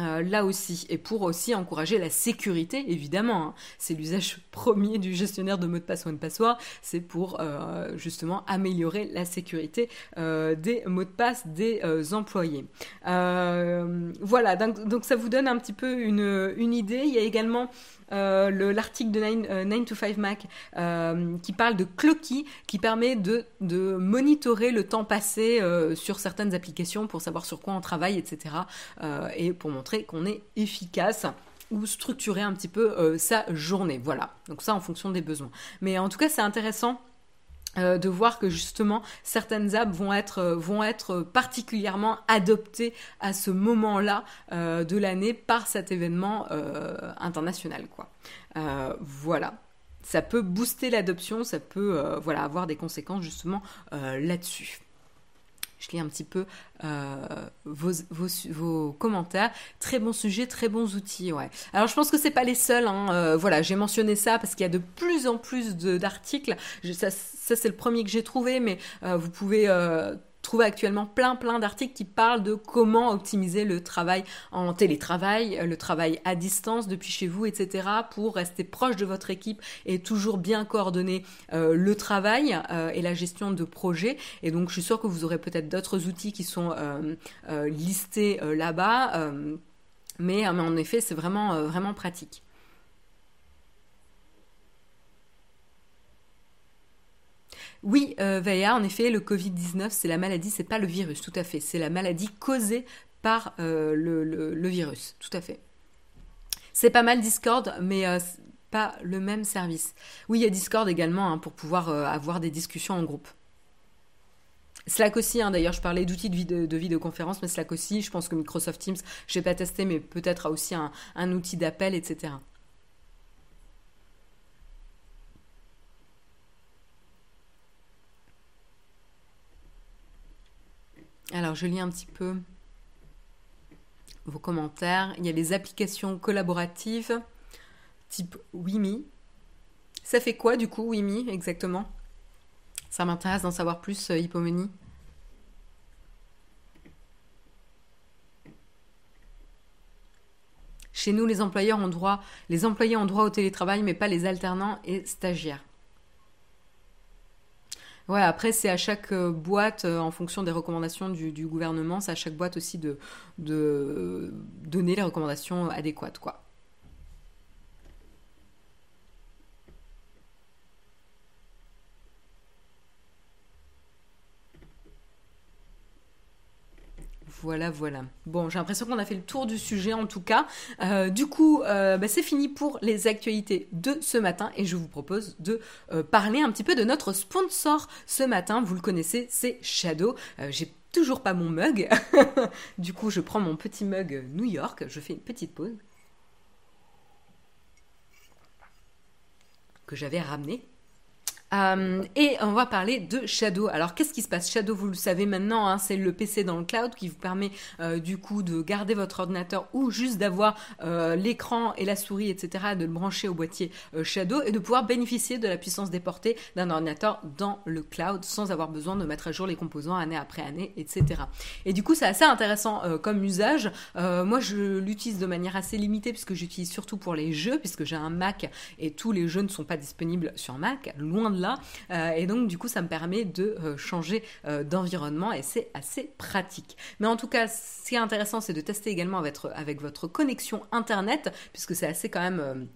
Euh, là aussi, et pour aussi encourager la sécurité, évidemment, hein. c'est l'usage premier du gestionnaire de mots de passe ou de password, c'est pour euh, justement améliorer la sécurité euh, des mots de passe des employés. voilà, donc, donc, ça vous donne un petit peu une, une idée. Il y a également l'article de 9, 9, euh, to 5 Mac euh, qui parle de Clocky, qui permet de, de monitorer le temps passé sur certaines applications pour savoir sur quoi on travaille, etc. et pour montrer qu'on est efficace ou structurer un petit peu sa journée. Voilà, donc ça en fonction des besoins. Mais en tout cas, c'est intéressant euh, de voir que justement certaines apps vont être, euh, vont être particulièrement adoptées à ce moment-là euh, de l'année par cet événement international. Quoi. voilà. Ça peut booster l'adoption, ça peut voilà, avoir des conséquences justement là-dessus je lis un petit peu euh, vos, vos, commentaires. Très bon sujet, très bons outils, ouais. Alors je pense que c'est pas les seuls. Hein. Euh, voilà, j'ai mentionné ça parce qu'il y a de plus en plus d'articles. Ça, ça c'est le premier que j'ai trouvé, mais euh, vous pouvez trouver actuellement plein plein d'articles qui parlent de comment optimiser le travail en télétravail, le travail à distance depuis chez vous, etc. pour rester proche de votre équipe et toujours bien coordonner euh, le travail euh, et la gestion de projets. Et donc je suis sûre que vous aurez peut-être d'autres outils qui sont euh, listés là-bas. mais, mais en effet, c'est vraiment, vraiment pratique. Oui, euh, en effet, le Covid-19, c'est la maladie, c'est pas le virus, tout à fait. C'est la maladie causée par euh, le, virus, tout à fait. C'est pas mal Discord, mais euh, pas le même service. Oui, il y a Discord également hein, pour pouvoir euh, avoir des discussions en groupe. Slack aussi, hein, d'ailleurs, je parlais d'outils de, vidéoconférence, mais Slack aussi, je pense que Microsoft Teams, je n'ai pas testé, mais peut-être a aussi un outil d'appel, etc. Alors je lis un petit peu vos commentaires. Il y a les applications collaboratives type Wimi. Ça fait quoi du coup Wimi exactement? Ça m'intéresse d'en savoir plus, euh, Hippomenie. Chez nous, les employeurs ont droit, les employés ont droit au télétravail, mais pas les alternants et stagiaires. Ouais, après, c'est à chaque euh, boîte, euh, en fonction des recommandations du, gouvernement, c'est à chaque boîte aussi de, de donner les recommandations adéquates, quoi. Voilà, voilà. Bon, j'ai l'impression qu'on a fait le tour du sujet en tout cas. Euh, du coup, euh, bah, c'est fini pour les actualités de ce matin et je vous propose de euh, parler un petit peu de notre sponsor ce matin. Vous le connaissez, c'est Shadow. j'ai toujours pas mon mug. du coup, je prends mon petit mug New York. Je fais une petite pause. Que j'avais ramené euh, et on va parler de Shadow. Alors qu'est-ce qui se passe? Shadow, vous le savez maintenant, hein, c'est le PC dans le cloud qui vous permet euh, du coup de garder votre ordinateur ou juste d'avoir euh, l'écran et la souris, etc., de le brancher au boîtier Shadow et de pouvoir bénéficier de la puissance déportée d'un ordinateur dans le cloud sans avoir besoin de mettre à jour les composants année après année, etc. Et du coup, c'est assez intéressant comme usage. moi, je l'utilise de manière assez limitée puisque j'utilise surtout pour les jeux, puisque j'ai un Mac et tous les jeux ne sont pas disponibles sur Mac, loin de Euh, et donc, du coup, ça me permet de euh, changer euh, d'environnement et c'est assez pratique. Mais en tout cas, ce qui est intéressant, c'est de tester également avec, votre connexion Internet, puisque c'est assez quand même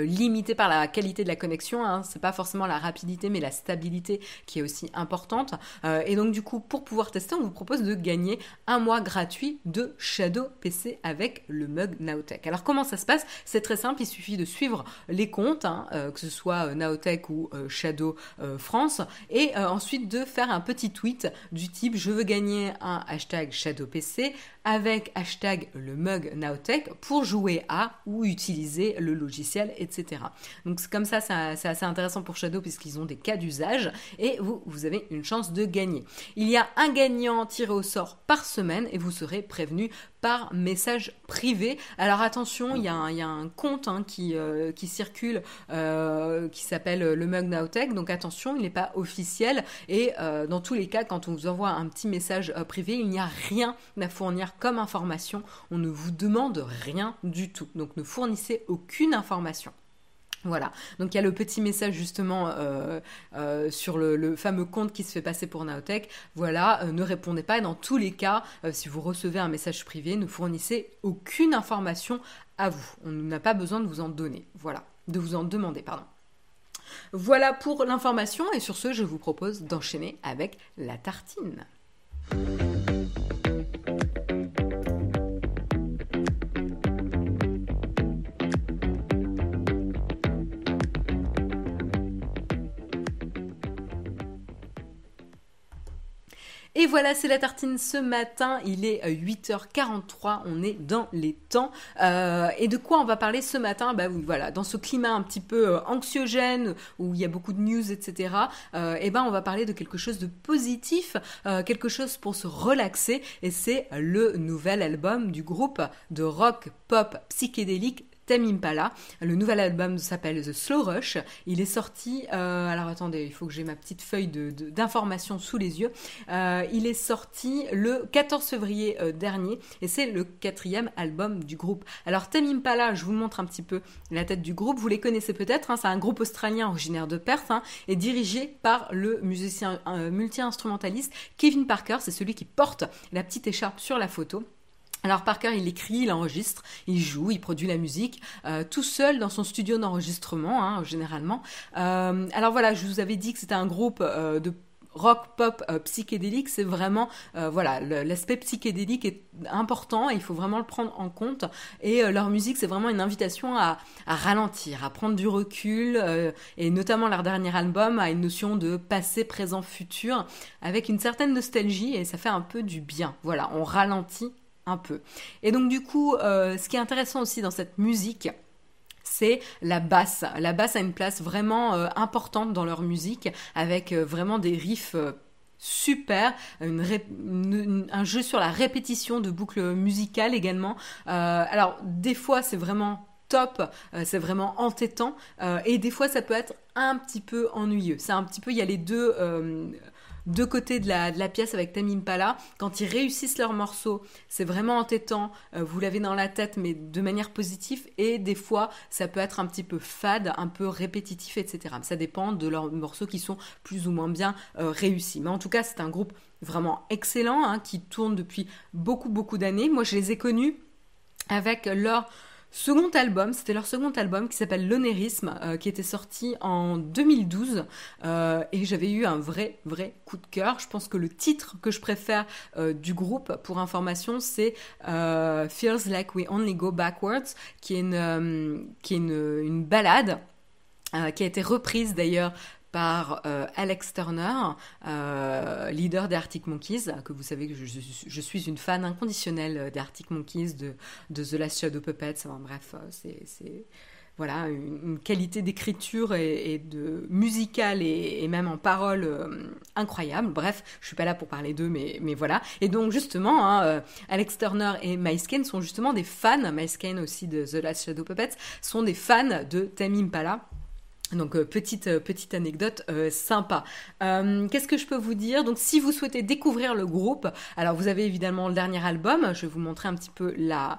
limité par la qualité de la connexion. Hein. C'est pas forcément la rapidité, mais la stabilité qui est aussi importante. Euh, et donc du coup, pour pouvoir tester, on vous propose de gagner un mois gratuit de Shadow PC avec le mug Naotech. Alors comment ça se passe? C'est très simple. Il suffit de suivre les comptes, hein, euh, que ce soit Naotech ou Shadow France, et ensuite de faire un petit tweet du type je veux gagner un hashtag Shadow PC avec hashtag le mug Naotech pour jouer à ou utiliser le logiciel etc. Donc c'est comme ça, c'est assez intéressant pour Shadow puisqu'ils ont des cas d'usage et vous, vous avez une chance de gagner. Il y a un gagnant tiré au sort par semaine et vous serez prévenu par message privé. Alors attention, il y a un, compte hein, qui, euh, qui circule euh, qui s'appelle le Mug donc attention, il n'est pas officiel et euh, dans tous les cas, quand on vous envoie un petit message privé, il n'y a rien à fournir comme information, on ne vous demande rien du tout, donc ne fournissez aucune information. Voilà, donc il y a le petit message justement euh, euh, sur le, fameux compte qui se fait passer pour Naotech. Voilà, euh, ne répondez pas. dans tous les cas, si vous recevez un message privé, ne fournissez aucune information à vous. On n'a pas besoin de vous en donner. Voilà, de vous en demander, pardon. Voilà pour l'information et sur ce, je vous propose d'enchaîner avec la tartine. Et voilà, c'est la tartine ce matin. Il est 8h43. On est dans les temps. Euh, et de quoi on va parler ce matin? Bah voilà, dans ce climat un petit peu euh, anxiogène où il y a beaucoup de news, etc. Euh, ben, on va parler de quelque chose de positif, quelque chose pour se relaxer. Et c'est le nouvel album du groupe de rock pop psychédélique Tame Impala. Le nouvel album s'appelle The Slow Rush. Il est sorti, euh, alors attendez, il faut que j'ai ma petite feuille d'informations de, sous les yeux. Euh, il est sorti le 14 février euh, dernier et c'est le quatrième album du groupe. Alors Tame Impala, je vous montre un petit peu la tête du groupe. Vous les connaissez peut-être, hein, c'est un groupe australien originaire de Perth hein, et dirigé par le musicien multi-instrumentaliste Kevin Parker. C'est celui qui porte la petite écharpe sur la photo. Alors Parker, il écrit, il enregistre, il joue, il produit la musique, euh, tout seul dans son studio d'enregistrement, hein, généralement. Euh, alors voilà, je vous avais dit que c'était un groupe euh, de rock pop psychédélique, c'est vraiment voilà l'aspect psychédélique est important et il faut vraiment le prendre en compte. Et leur musique, c'est vraiment une invitation à, à, ralentir, à prendre du recul et notamment leur dernier album a une notion de passé, présent, futur avec une certaine nostalgie et ça fait un peu du bien. Voilà, on ralentit un peu. Et donc du coup, euh, ce qui est intéressant aussi dans cette musique, c'est la basse. La basse a une place vraiment euh, importante dans leur musique, avec euh, vraiment des riffs super, un jeu sur la répétition de boucles musicales également. alors des fois c'est vraiment top, c'est vraiment entêtant, et des fois ça peut être un petit peu ennuyeux. C'est un petit peu, il y a les deux deux côtés de la, pièce avec Tamim Pala. Quand ils réussissent leur morceau, c'est vraiment entêtant. Euh, vous l'avez dans la tête, mais de manière positive. Et des fois, ça peut être un petit peu fade, un peu répétitif, etc. Ça dépend de leurs morceaux qui sont plus ou moins bien euh, réussis. Mais en tout cas, c'est un groupe vraiment excellent hein, qui tourne depuis beaucoup, beaucoup d'années. Moi, je les ai connus avec leur second album, c'était leur second album qui s'appelle L'Onérisme, euh, qui était sorti en 2012. Euh, et j'avais eu un vrai, vrai coup de cœur. Je pense que le titre que je préfère euh, du groupe, pour information, c'est Feels Like We Only Go Backwards, qui est une, qui est une, une balade. qui a été reprise d'ailleurs par euh, Alex Turner, euh, leader des Arctic Monkeys, que vous savez que je, suis une fan inconditionnelle des Arctic Monkeys, de, The Last Shadow Puppets, bref, euh, c'est voilà, une, qualité d'écriture et, de musicale et, même en parole incroyable. Bref, je suis pas là pour parler d'eux, mais, mais voilà. Et donc justement, hein, Alex Turner et Miles Kane sont justement des fans, Miles Kane aussi de The Last Shadow Puppets, sont des fans de Tamim Impala donc euh, petite euh, petite anecdote euh, sympa. Qu'est-ce que je peux vous dire? Donc si vous souhaitez découvrir le groupe, alors vous avez évidemment le dernier album. Je vais vous montrer un petit peu la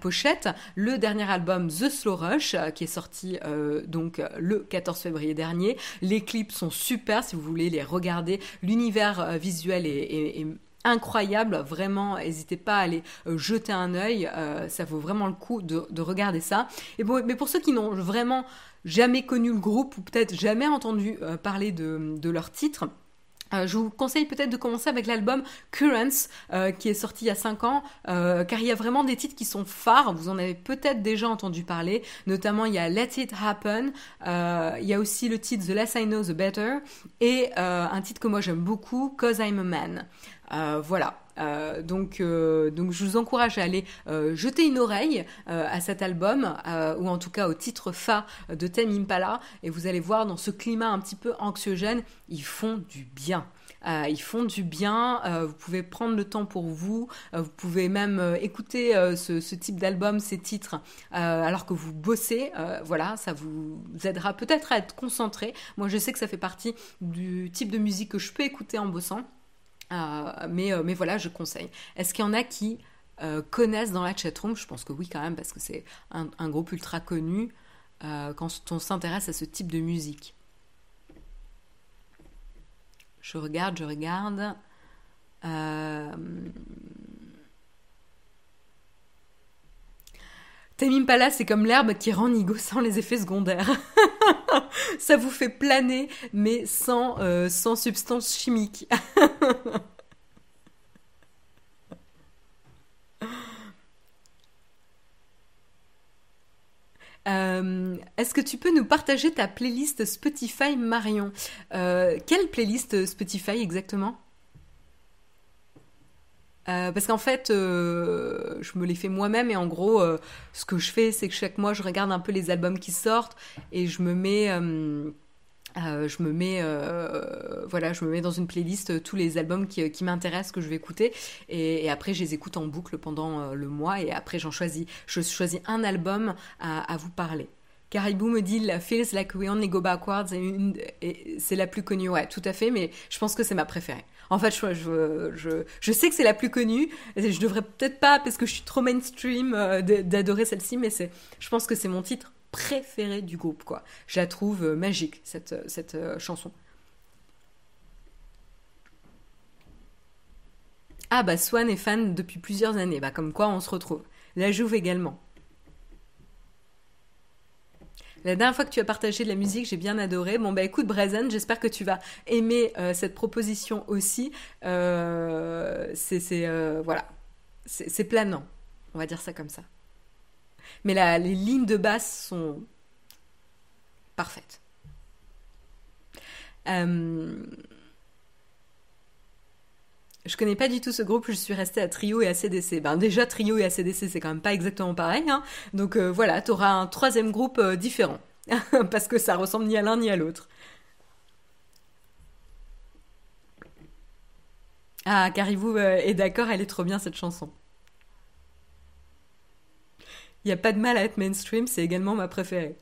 pochette. Le dernier album The Slow Rush qui est sorti donc le 14 février dernier. Les clips sont super si vous voulez les regarder. L'univers visuel est, incroyable, vraiment, n'hésitez pas à aller jeter un œil, ça vaut vraiment le coup de, de regarder ça. Mais pour ceux qui n'ont vraiment jamais connu le groupe ou peut-être jamais entendu euh, parler de, leur titre, euh, je vous conseille peut-être de commencer avec l'album Currents euh, qui est sorti il y a 5 ans car il y a vraiment des titres qui sont phares, vous en avez peut-être déjà entendu parler, notamment il y a Let It Happen, il y a aussi le titre The Less I Know The Better et un titre que moi j'aime beaucoup, Cause I'm a Man. voilà, euh, donc, euh, donc je vous encourage à aller euh, jeter une oreille à cet album, ou en tout cas au titre phare de Thème Impala, et vous allez voir dans ce climat un petit peu anxiogène, ils font du bien. ils font du bien, vous pouvez prendre le temps pour vous, vous pouvez même écouter ce, type d'album, ces titres, alors que vous bossez, voilà, ça vous aidera peut-être à être concentré. Moi je sais que ça fait partie du type de musique que je peux écouter en bossant. Euh, mais, euh, mais voilà, je conseille. Est-ce qu'il y en a qui euh, connaissent dans la chatroom? Je pense que oui quand même, parce que c'est un, un, groupe ultra connu quand on s'intéresse à ce type de musique. Je regarde, je regarde. Tamim Pala, c'est comme l'herbe qui rend Nigo sans les effets secondaires. Ça vous fait planer, mais sans, euh, sans substance chimique. Euh, est-ce que tu peux nous partager ta playlist Spotify Marion? Euh, Quelle playlist Spotify exactement? Euh, parce qu'en fait, euh, je me les fais moi-même et en gros, euh, ce que je fais, c'est que chaque mois, je regarde un peu les albums qui sortent et je me mets, je me mets, voilà, je me mets dans une playlist tous les albums qui, m'intéressent que je vais écouter et, après, je les écoute en boucle pendant le mois et après, j'en choisis, je choisis un album à, vous parler. Caribou me dit Feels Like We Only Go Backwards c'est la plus connue. Ouais, tout à fait, mais je pense que c'est ma préférée. En fait, je, je, je, sais que c'est la plus connue. Je devrais peut-être pas, parce que je suis trop mainstream, euh, d'adorer celle-ci, mais c'est, je pense que c'est mon titre préféré du groupe, quoi. Je la trouve euh, magique, cette, euh, cette chanson. Ah bah Swan est fan depuis plusieurs années, bah comme quoi on se retrouve. La Jouve également. La dernière fois que tu as partagé de la musique, j'ai bien adoré. Bon, bah écoute, Brazen, j'espère que tu vas aimer euh, cette proposition aussi. Euh, c'est, euh, voilà, c'est planant, on va dire ça comme ça. Mais les lignes de basse sont parfaites. Je connais pas du tout ce groupe, je suis restée à Trio et ACDC. Ben déjà Trio et ACDC c'est quand même pas exactement pareil, hein. donc euh, voilà, tu auras un troisième groupe euh, différent, parce que ça ressemble ni à l'un ni à l'autre. Ah, Caribou est d'accord, elle est trop bien cette chanson. Il n'y a pas de mal à être mainstream, c'est également ma préférée.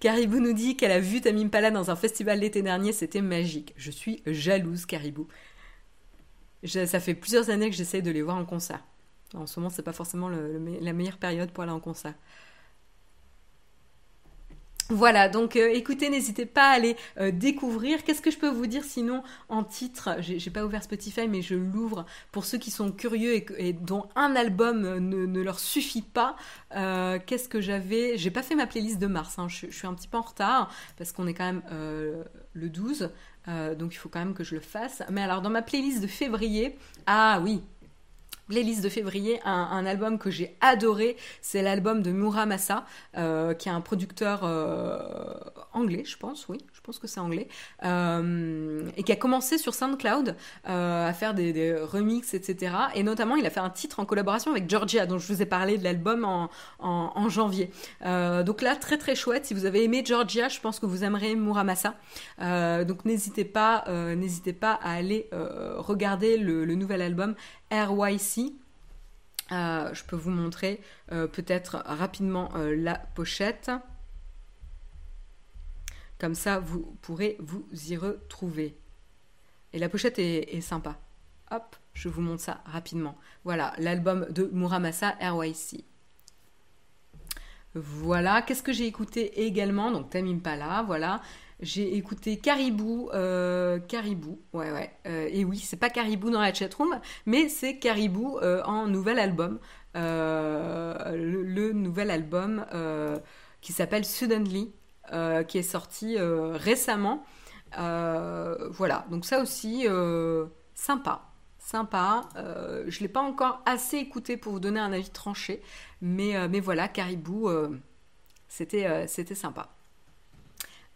Caribou nous dit qu'elle a vu Tamim Pala dans un festival l'été dernier, c'était magique. Je suis jalouse, Caribou. Ça fait plusieurs années que j'essaie de les voir en concert. En ce moment, c'est pas forcément la meilleure période pour aller en concert. Voilà, donc euh, écoutez, n'hésitez pas à aller euh, découvrir. Qu'est-ce que je peux vous dire sinon en titre? J'ai pas ouvert Spotify, mais je l'ouvre pour ceux qui sont curieux et, dont un album euh, ne, leur suffit pas. Qu'est-ce que j'avais? J'ai pas fait ma playlist de mars, hein. je, suis un petit peu en retard parce qu'on est quand même le 12. Donc il faut quand même que je le fasse. Mais alors dans ma playlist de février, ah oui, playlist de février, un, album que j'ai adoré, c'est l'album de Muramasa, euh, qui est un producteur euh, anglais, je pense, oui, pense que c'est anglais, euh, et qui a commencé sur SoundCloud à faire des, remixes, etc. Et notamment, il a fait un titre en collaboration avec Georgia, dont je vous ai parlé de l'album en, janvier. donc là, très très chouette. Si vous avez aimé Georgia, je pense que vous aimerez Muramasa. donc n'hésitez pas, n'hésitez pas à aller regarder le, nouvel album RYC. Euh, je peux vous montrer euh, peut-être rapidement euh, la pochette. Comme ça, vous pourrez vous y retrouver. Et la pochette est, sympa. Hop, je vous montre ça rapidement. Voilà, l'album de Muramasa RYC. Voilà, qu'est-ce que j'ai écouté également? Donc Tamim Pala, voilà. J'ai écouté Caribou, euh, Caribou, ouais ouais, euh, et oui, c'est pas Caribou dans la chatroom, mais c'est Caribou euh, en nouvel album, le, nouvel album qui s'appelle Suddenly, qui est sorti récemment. voilà, donc ça aussi, sympa, sympa. je l'ai pas encore assez écouté pour vous donner un avis tranché, mais, mais voilà, Caribou, c'était sympa.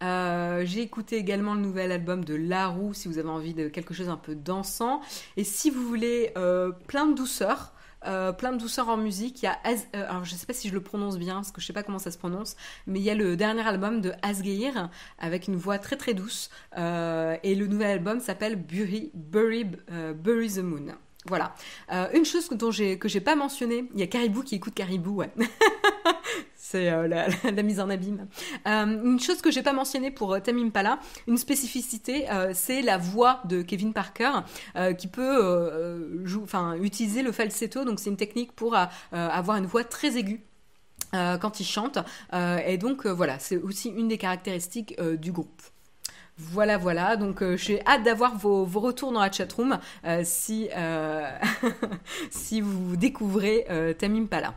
Euh, j'ai écouté également le nouvel album de La Roux si vous avez envie de quelque chose un peu dansant. Et si vous voulez euh, plein de douceur, euh, plein de douceur en musique. Il y a alors je sais pas si je le prononce bien parce que je sais pas comment ça se prononce, mais il y a le dernier album de Asgeir avec une voix très très douce et le nouvel album s'appelle Bury, Bury, Bury the Moon. Voilà. une chose dont que j'ai pas mentionné, il y a Caribou qui écoute Caribou, ouais. c'est euh, la, mise en abîme. Euh, une chose que j'ai pas mentionnée pour euh, Tamim Pala, une spécificité, c'est la voix de Kevin Parker qui peut enfin, utiliser le falsetto. Donc c'est une technique pour avoir une voix très aiguë. quand il chante et donc voilà c'est aussi une des caractéristiques du groupe voilà, voilà. Donc, j'ai hâte d'avoir vos, retours dans la chatroom si, si vous découvrez Tamim Pala.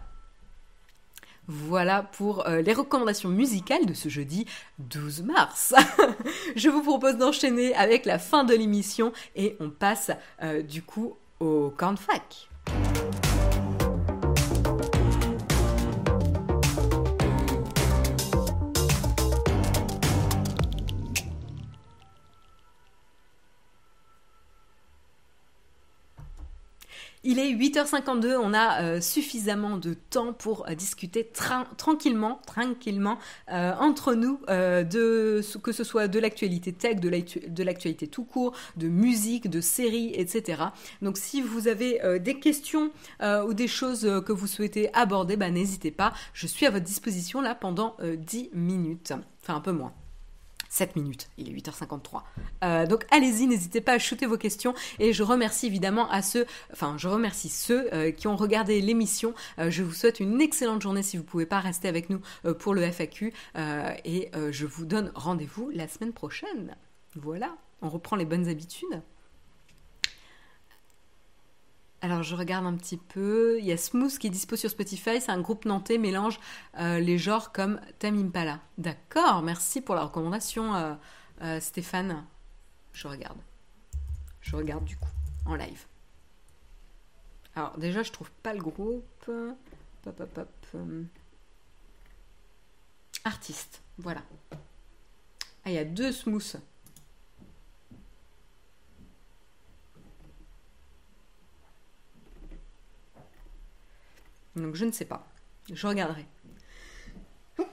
Voilà pour euh, les recommandations musicales de ce jeudi 12 mars. Je vous propose d'enchaîner avec la fin de l'émission et on passe euh, du coup au cornfac. Il est 8h52, on a euh, suffisamment de temps pour euh, discuter tranquillement, tranquillement euh, entre nous que ce soit de l'actualité tech, de l'actualité tout court, de musique, de séries, etc. Donc si vous avez des questions ou des choses que vous souhaitez aborder, bah, n'hésitez pas, je suis à votre disposition là pendant 10 minutes, enfin un peu moins. 7 minutes, il est 8h53. Euh, donc allez-y, n'hésitez pas à shooter vos questions et je remercie évidemment à ceux, enfin je remercie ceux euh, qui ont regardé l'émission. Euh, je vous souhaite une excellente journée si vous ne pouvez pas rester avec nous pour le FAQ et je vous donne rendez-vous la semaine prochaine. Voilà, on reprend les bonnes habitudes. Alors je regarde un petit peu. Il y a Smooth qui est dispo sur Spotify. C'est un groupe nantais mélange euh, les genres comme Tamim Pala. D'accord, merci pour la recommandation euh, euh, Stéphane. Je regarde. Je regarde du coup en live. Alors déjà je trouve pas le groupe. Pop, pop, pop. Artiste, voilà. Ah il y a deux Smooth. Donc je ne sais pas. Je regarderai.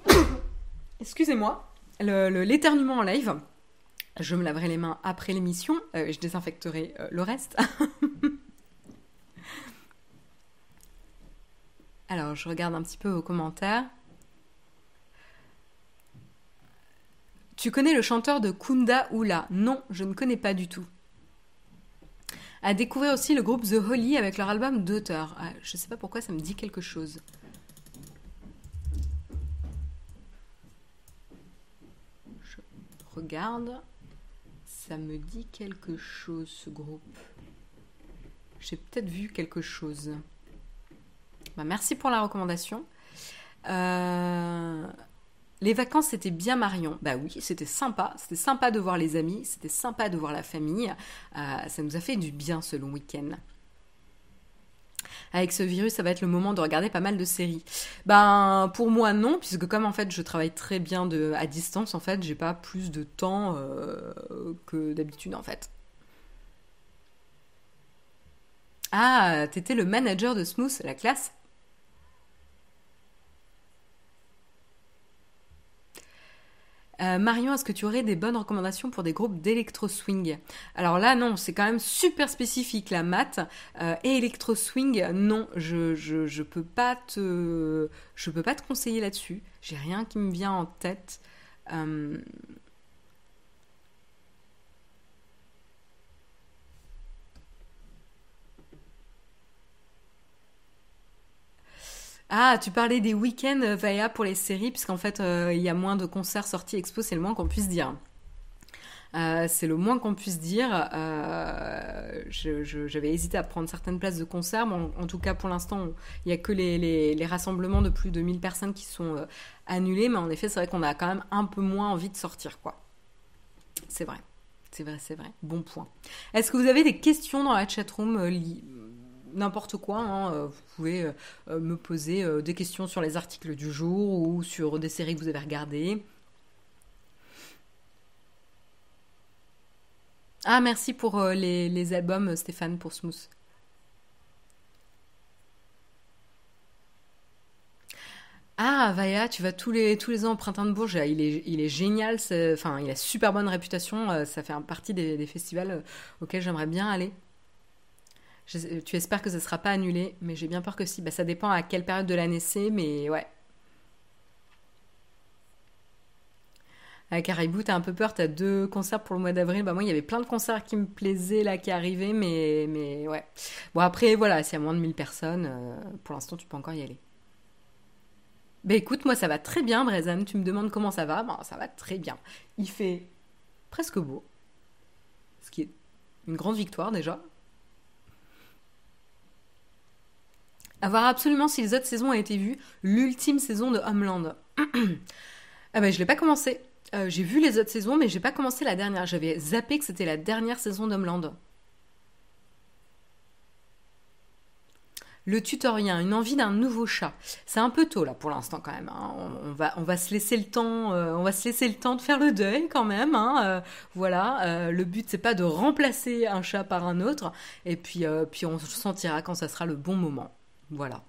Excusez-moi, l'éternuement en live. Je me laverai les mains après l'émission. Euh, je désinfecterai euh, le reste. Alors, je regarde un petit peu vos commentaires. Tu connais le chanteur de Kunda Oula? Non, je ne connais pas du tout. À découvrir aussi le groupe The Holly avec leur album d'auteur. Ah, je ne sais pas pourquoi ça me dit quelque chose. Je regarde. Ça me dit quelque chose ce groupe. J'ai peut-être vu quelque chose. Bah, merci pour la recommandation. Euh, les vacances, c'était bien Marion. Bah oui, c'était sympa. C'était sympa de voir les amis, c'était sympa de voir la famille. Euh, ça nous a fait du bien ce long week-end. Avec ce virus, ça va être le moment de regarder pas mal de séries. Ben pour moi non, puisque comme en fait je travaille très bien de, à distance, en fait j'ai pas plus de temps euh, que d'habitude en fait. Ah, t'étais le manager de Smooth, la classe? Euh, Marion, est-ce que tu aurais des bonnes recommandations pour des groupes d'électro-swing? Alors là, non, c'est quand même super spécifique, la mat. Euh, et électro-swing, non, je, je, je, peux pas te, je peux pas te conseiller là-dessus. J'ai rien qui me vient en tête. Euh, Ah, tu parlais des week-ends, euh, Vaya, pour les séries, puisqu'en fait, euh, il y a moins de concerts sortis expo, c'est le moins qu'on puisse dire. Euh, c'est le moins qu'on puisse dire. J'avais hésité à prendre certaines places de concert, mais en, tout cas, pour l'instant, il n'y a que les, rassemblements de plus de 1000 personnes qui sont annulés, mais en effet, c'est vrai qu'on a quand même un peu moins envie de sortir, quoi. C'est vrai. C'est vrai, c'est vrai. Bon point. Est-ce que vous avez des questions dans la chatroom n'importe quoi. Hein, euh, vous pouvez euh, euh, me poser des questions sur les articles du jour ou sur des séries que vous avez regardées. Ah, merci pour les, albums, Stéphane, pour Smooth. Ah, Vaya, tu vas tous les, tous les ans au Printemps de Bourges. Il est, génial. Il a super bonne réputation. Ça fait partie des festivals auxquels j'aimerais bien aller tu espères que ce ne sera pas annulé, mais j'ai bien peur que si. Bah, ça dépend à quelle période de l'année c'est, mais ouais. Caribou, t'as un peu peur, t'as deux concerts pour le mois d'avril. Bah moi, il y avait plein de concerts qui me plaisaient là, qui arrivaient, mais, mais ouais. Bon, après, voilà, s'il y a moins de 1000 personnes, euh, pour l'instant, tu peux encore y aller. Bah écoute, moi, ça va très bien, Brezan. Tu me demandes comment ça va Bah, ça va très bien. Il fait presque beau, ce qui est une grande victoire déjà. À voir absolument si les autres saisons ont été vues. L'ultime saison de Homeland. ah ben, je l'ai pas commencé. Euh, j'ai vu les autres saisons, mais j'ai pas commencé la dernière. J'avais zappé que c'était la dernière saison d'Homeland. Le tutorien, une envie d'un nouveau chat. C'est un peu tôt là pour l'instant quand même. Hein. On, va, se laisser le temps, euh, on va se laisser le temps de faire le deuil quand même. Hein. Euh, voilà. le but c'est pas de remplacer un chat par un autre. Et puis, puis on se sentira quand ça sera le bon moment. Voilà.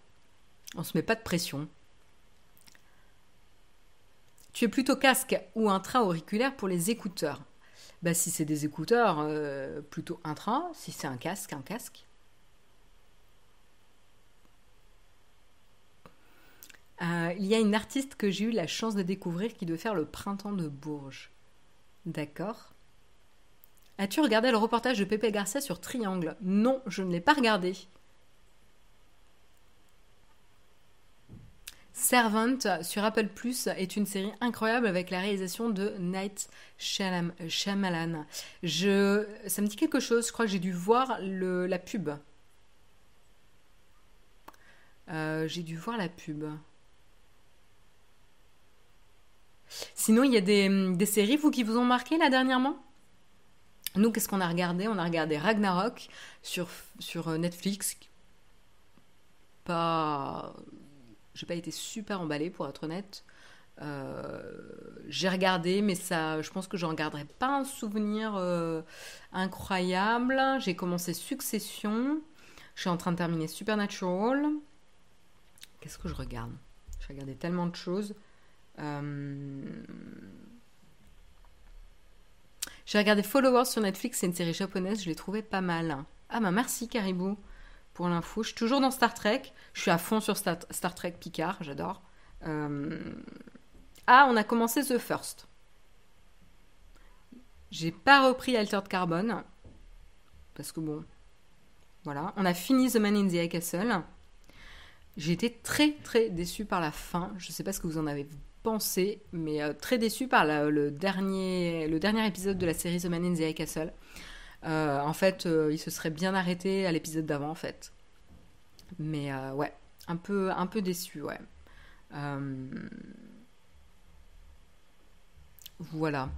On se met pas de pression. Tu es plutôt casque ou intra-auriculaire pour les écouteurs bah, Si c'est des écouteurs, euh, plutôt intra. Si c'est un casque, un casque. Euh, il y a une artiste que j'ai eu la chance de découvrir qui doit faire le printemps de Bourges. D'accord. As-tu regardé le reportage de Pepe Garcia sur Triangle? Non, je ne l'ai pas regardé. Servant sur Apple Plus est une série incroyable avec la réalisation de Night Shyamalan. Ça me dit quelque chose, je crois que j'ai dû voir la pub. Euh, j'ai dû voir la pub. Sinon, il y a des, des, séries, vous, qui vous ont marqué là dernièrement? Nous, qu'est-ce qu'on a regardé? On a regardé Ragnarok sur, sur Netflix. Pas j'ai pas été super emballée pour être honnête. Euh, j'ai regardé, mais ça, je pense que j'en garderai pas un souvenir euh, incroyable. J'ai commencé Succession. Je suis en train de terminer Supernatural. Qu'est-ce que je regarde? J'ai regardé tellement de choses. Euh, J'ai regardé Followers sur Netflix, c'est une série japonaise, je l'ai trouvé pas mal. Ah bah merci Caribou pour l'info. Je suis toujours dans Star Trek. Je suis à fond sur Star, Trek Picard, j'adore. Euh, ah, on a commencé The First. J'ai pas repris Altered Carbon. Parce que bon. Voilà. On a fini The Man in the High Castle. J'ai été très très déçue par la fin. Je sais pas ce que vous en avez pensé, mais euh, très déçue par le, dernier, le dernier épisode de la série The Man in the High Castle. Euh, en fait, euh, il se serait bien arrêté à l'épisode d'avant, en fait. Mais ouais, un peu, un peu déçu, ouais. Voilà.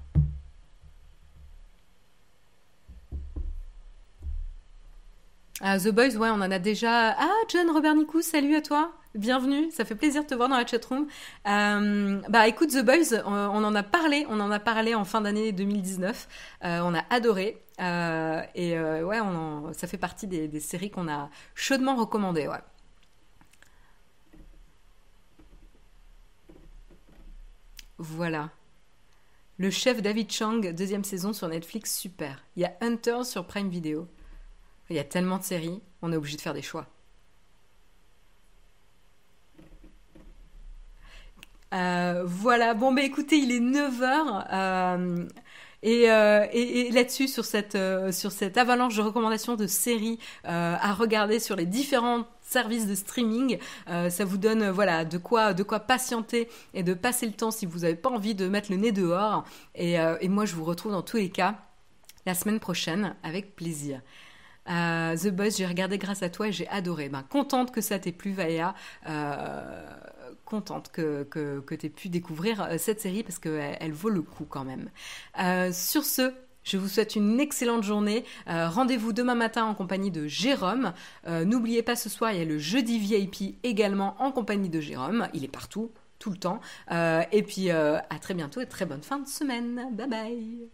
Ah, The Boys, ouais, on en a déjà. Ah, John Robert Nicou, salut à toi. Bienvenue, ça fait plaisir de te voir dans la chatroom. Euh, bah écoute, The Boys, on, en a parlé, on en a parlé en fin d'année 2019. Euh, on a adoré. Euh, et ouais, on ça fait partie des, séries qu'on a chaudement recommandées, ouais. Voilà. Le chef David Chang, deuxième saison sur Netflix, super. Il y a Hunter sur Prime Video. Il y a tellement de séries, on est obligé de faire des choix. Euh, voilà, bon bah écoutez, il est 9h. Euh, euh, et, là-dessus, sur cette, sur cette avalanche de recommandations de séries à regarder sur les différents services de streaming, ça vous donne voilà de quoi, de quoi patienter et de passer le temps si vous n'avez pas envie de mettre le nez dehors. Et, moi, je vous retrouve dans tous les cas la semaine prochaine avec plaisir. Euh, The Boys, j'ai regardé grâce à toi et j'ai adoré. Ben, contente que ça t'ait plu, Valéa. Euh, contente que, que, tu aies pu découvrir euh, cette série parce qu'elle elle vaut le coup quand même. sur ce, je vous souhaite une excellente journée. Rendez-vous demain matin en compagnie de Jérôme. N'oubliez pas ce soir, il y a le jeudi VIP également en compagnie de Jérôme. Il est partout, tout le temps. et puis à très bientôt et très bonne fin de semaine. Bye bye.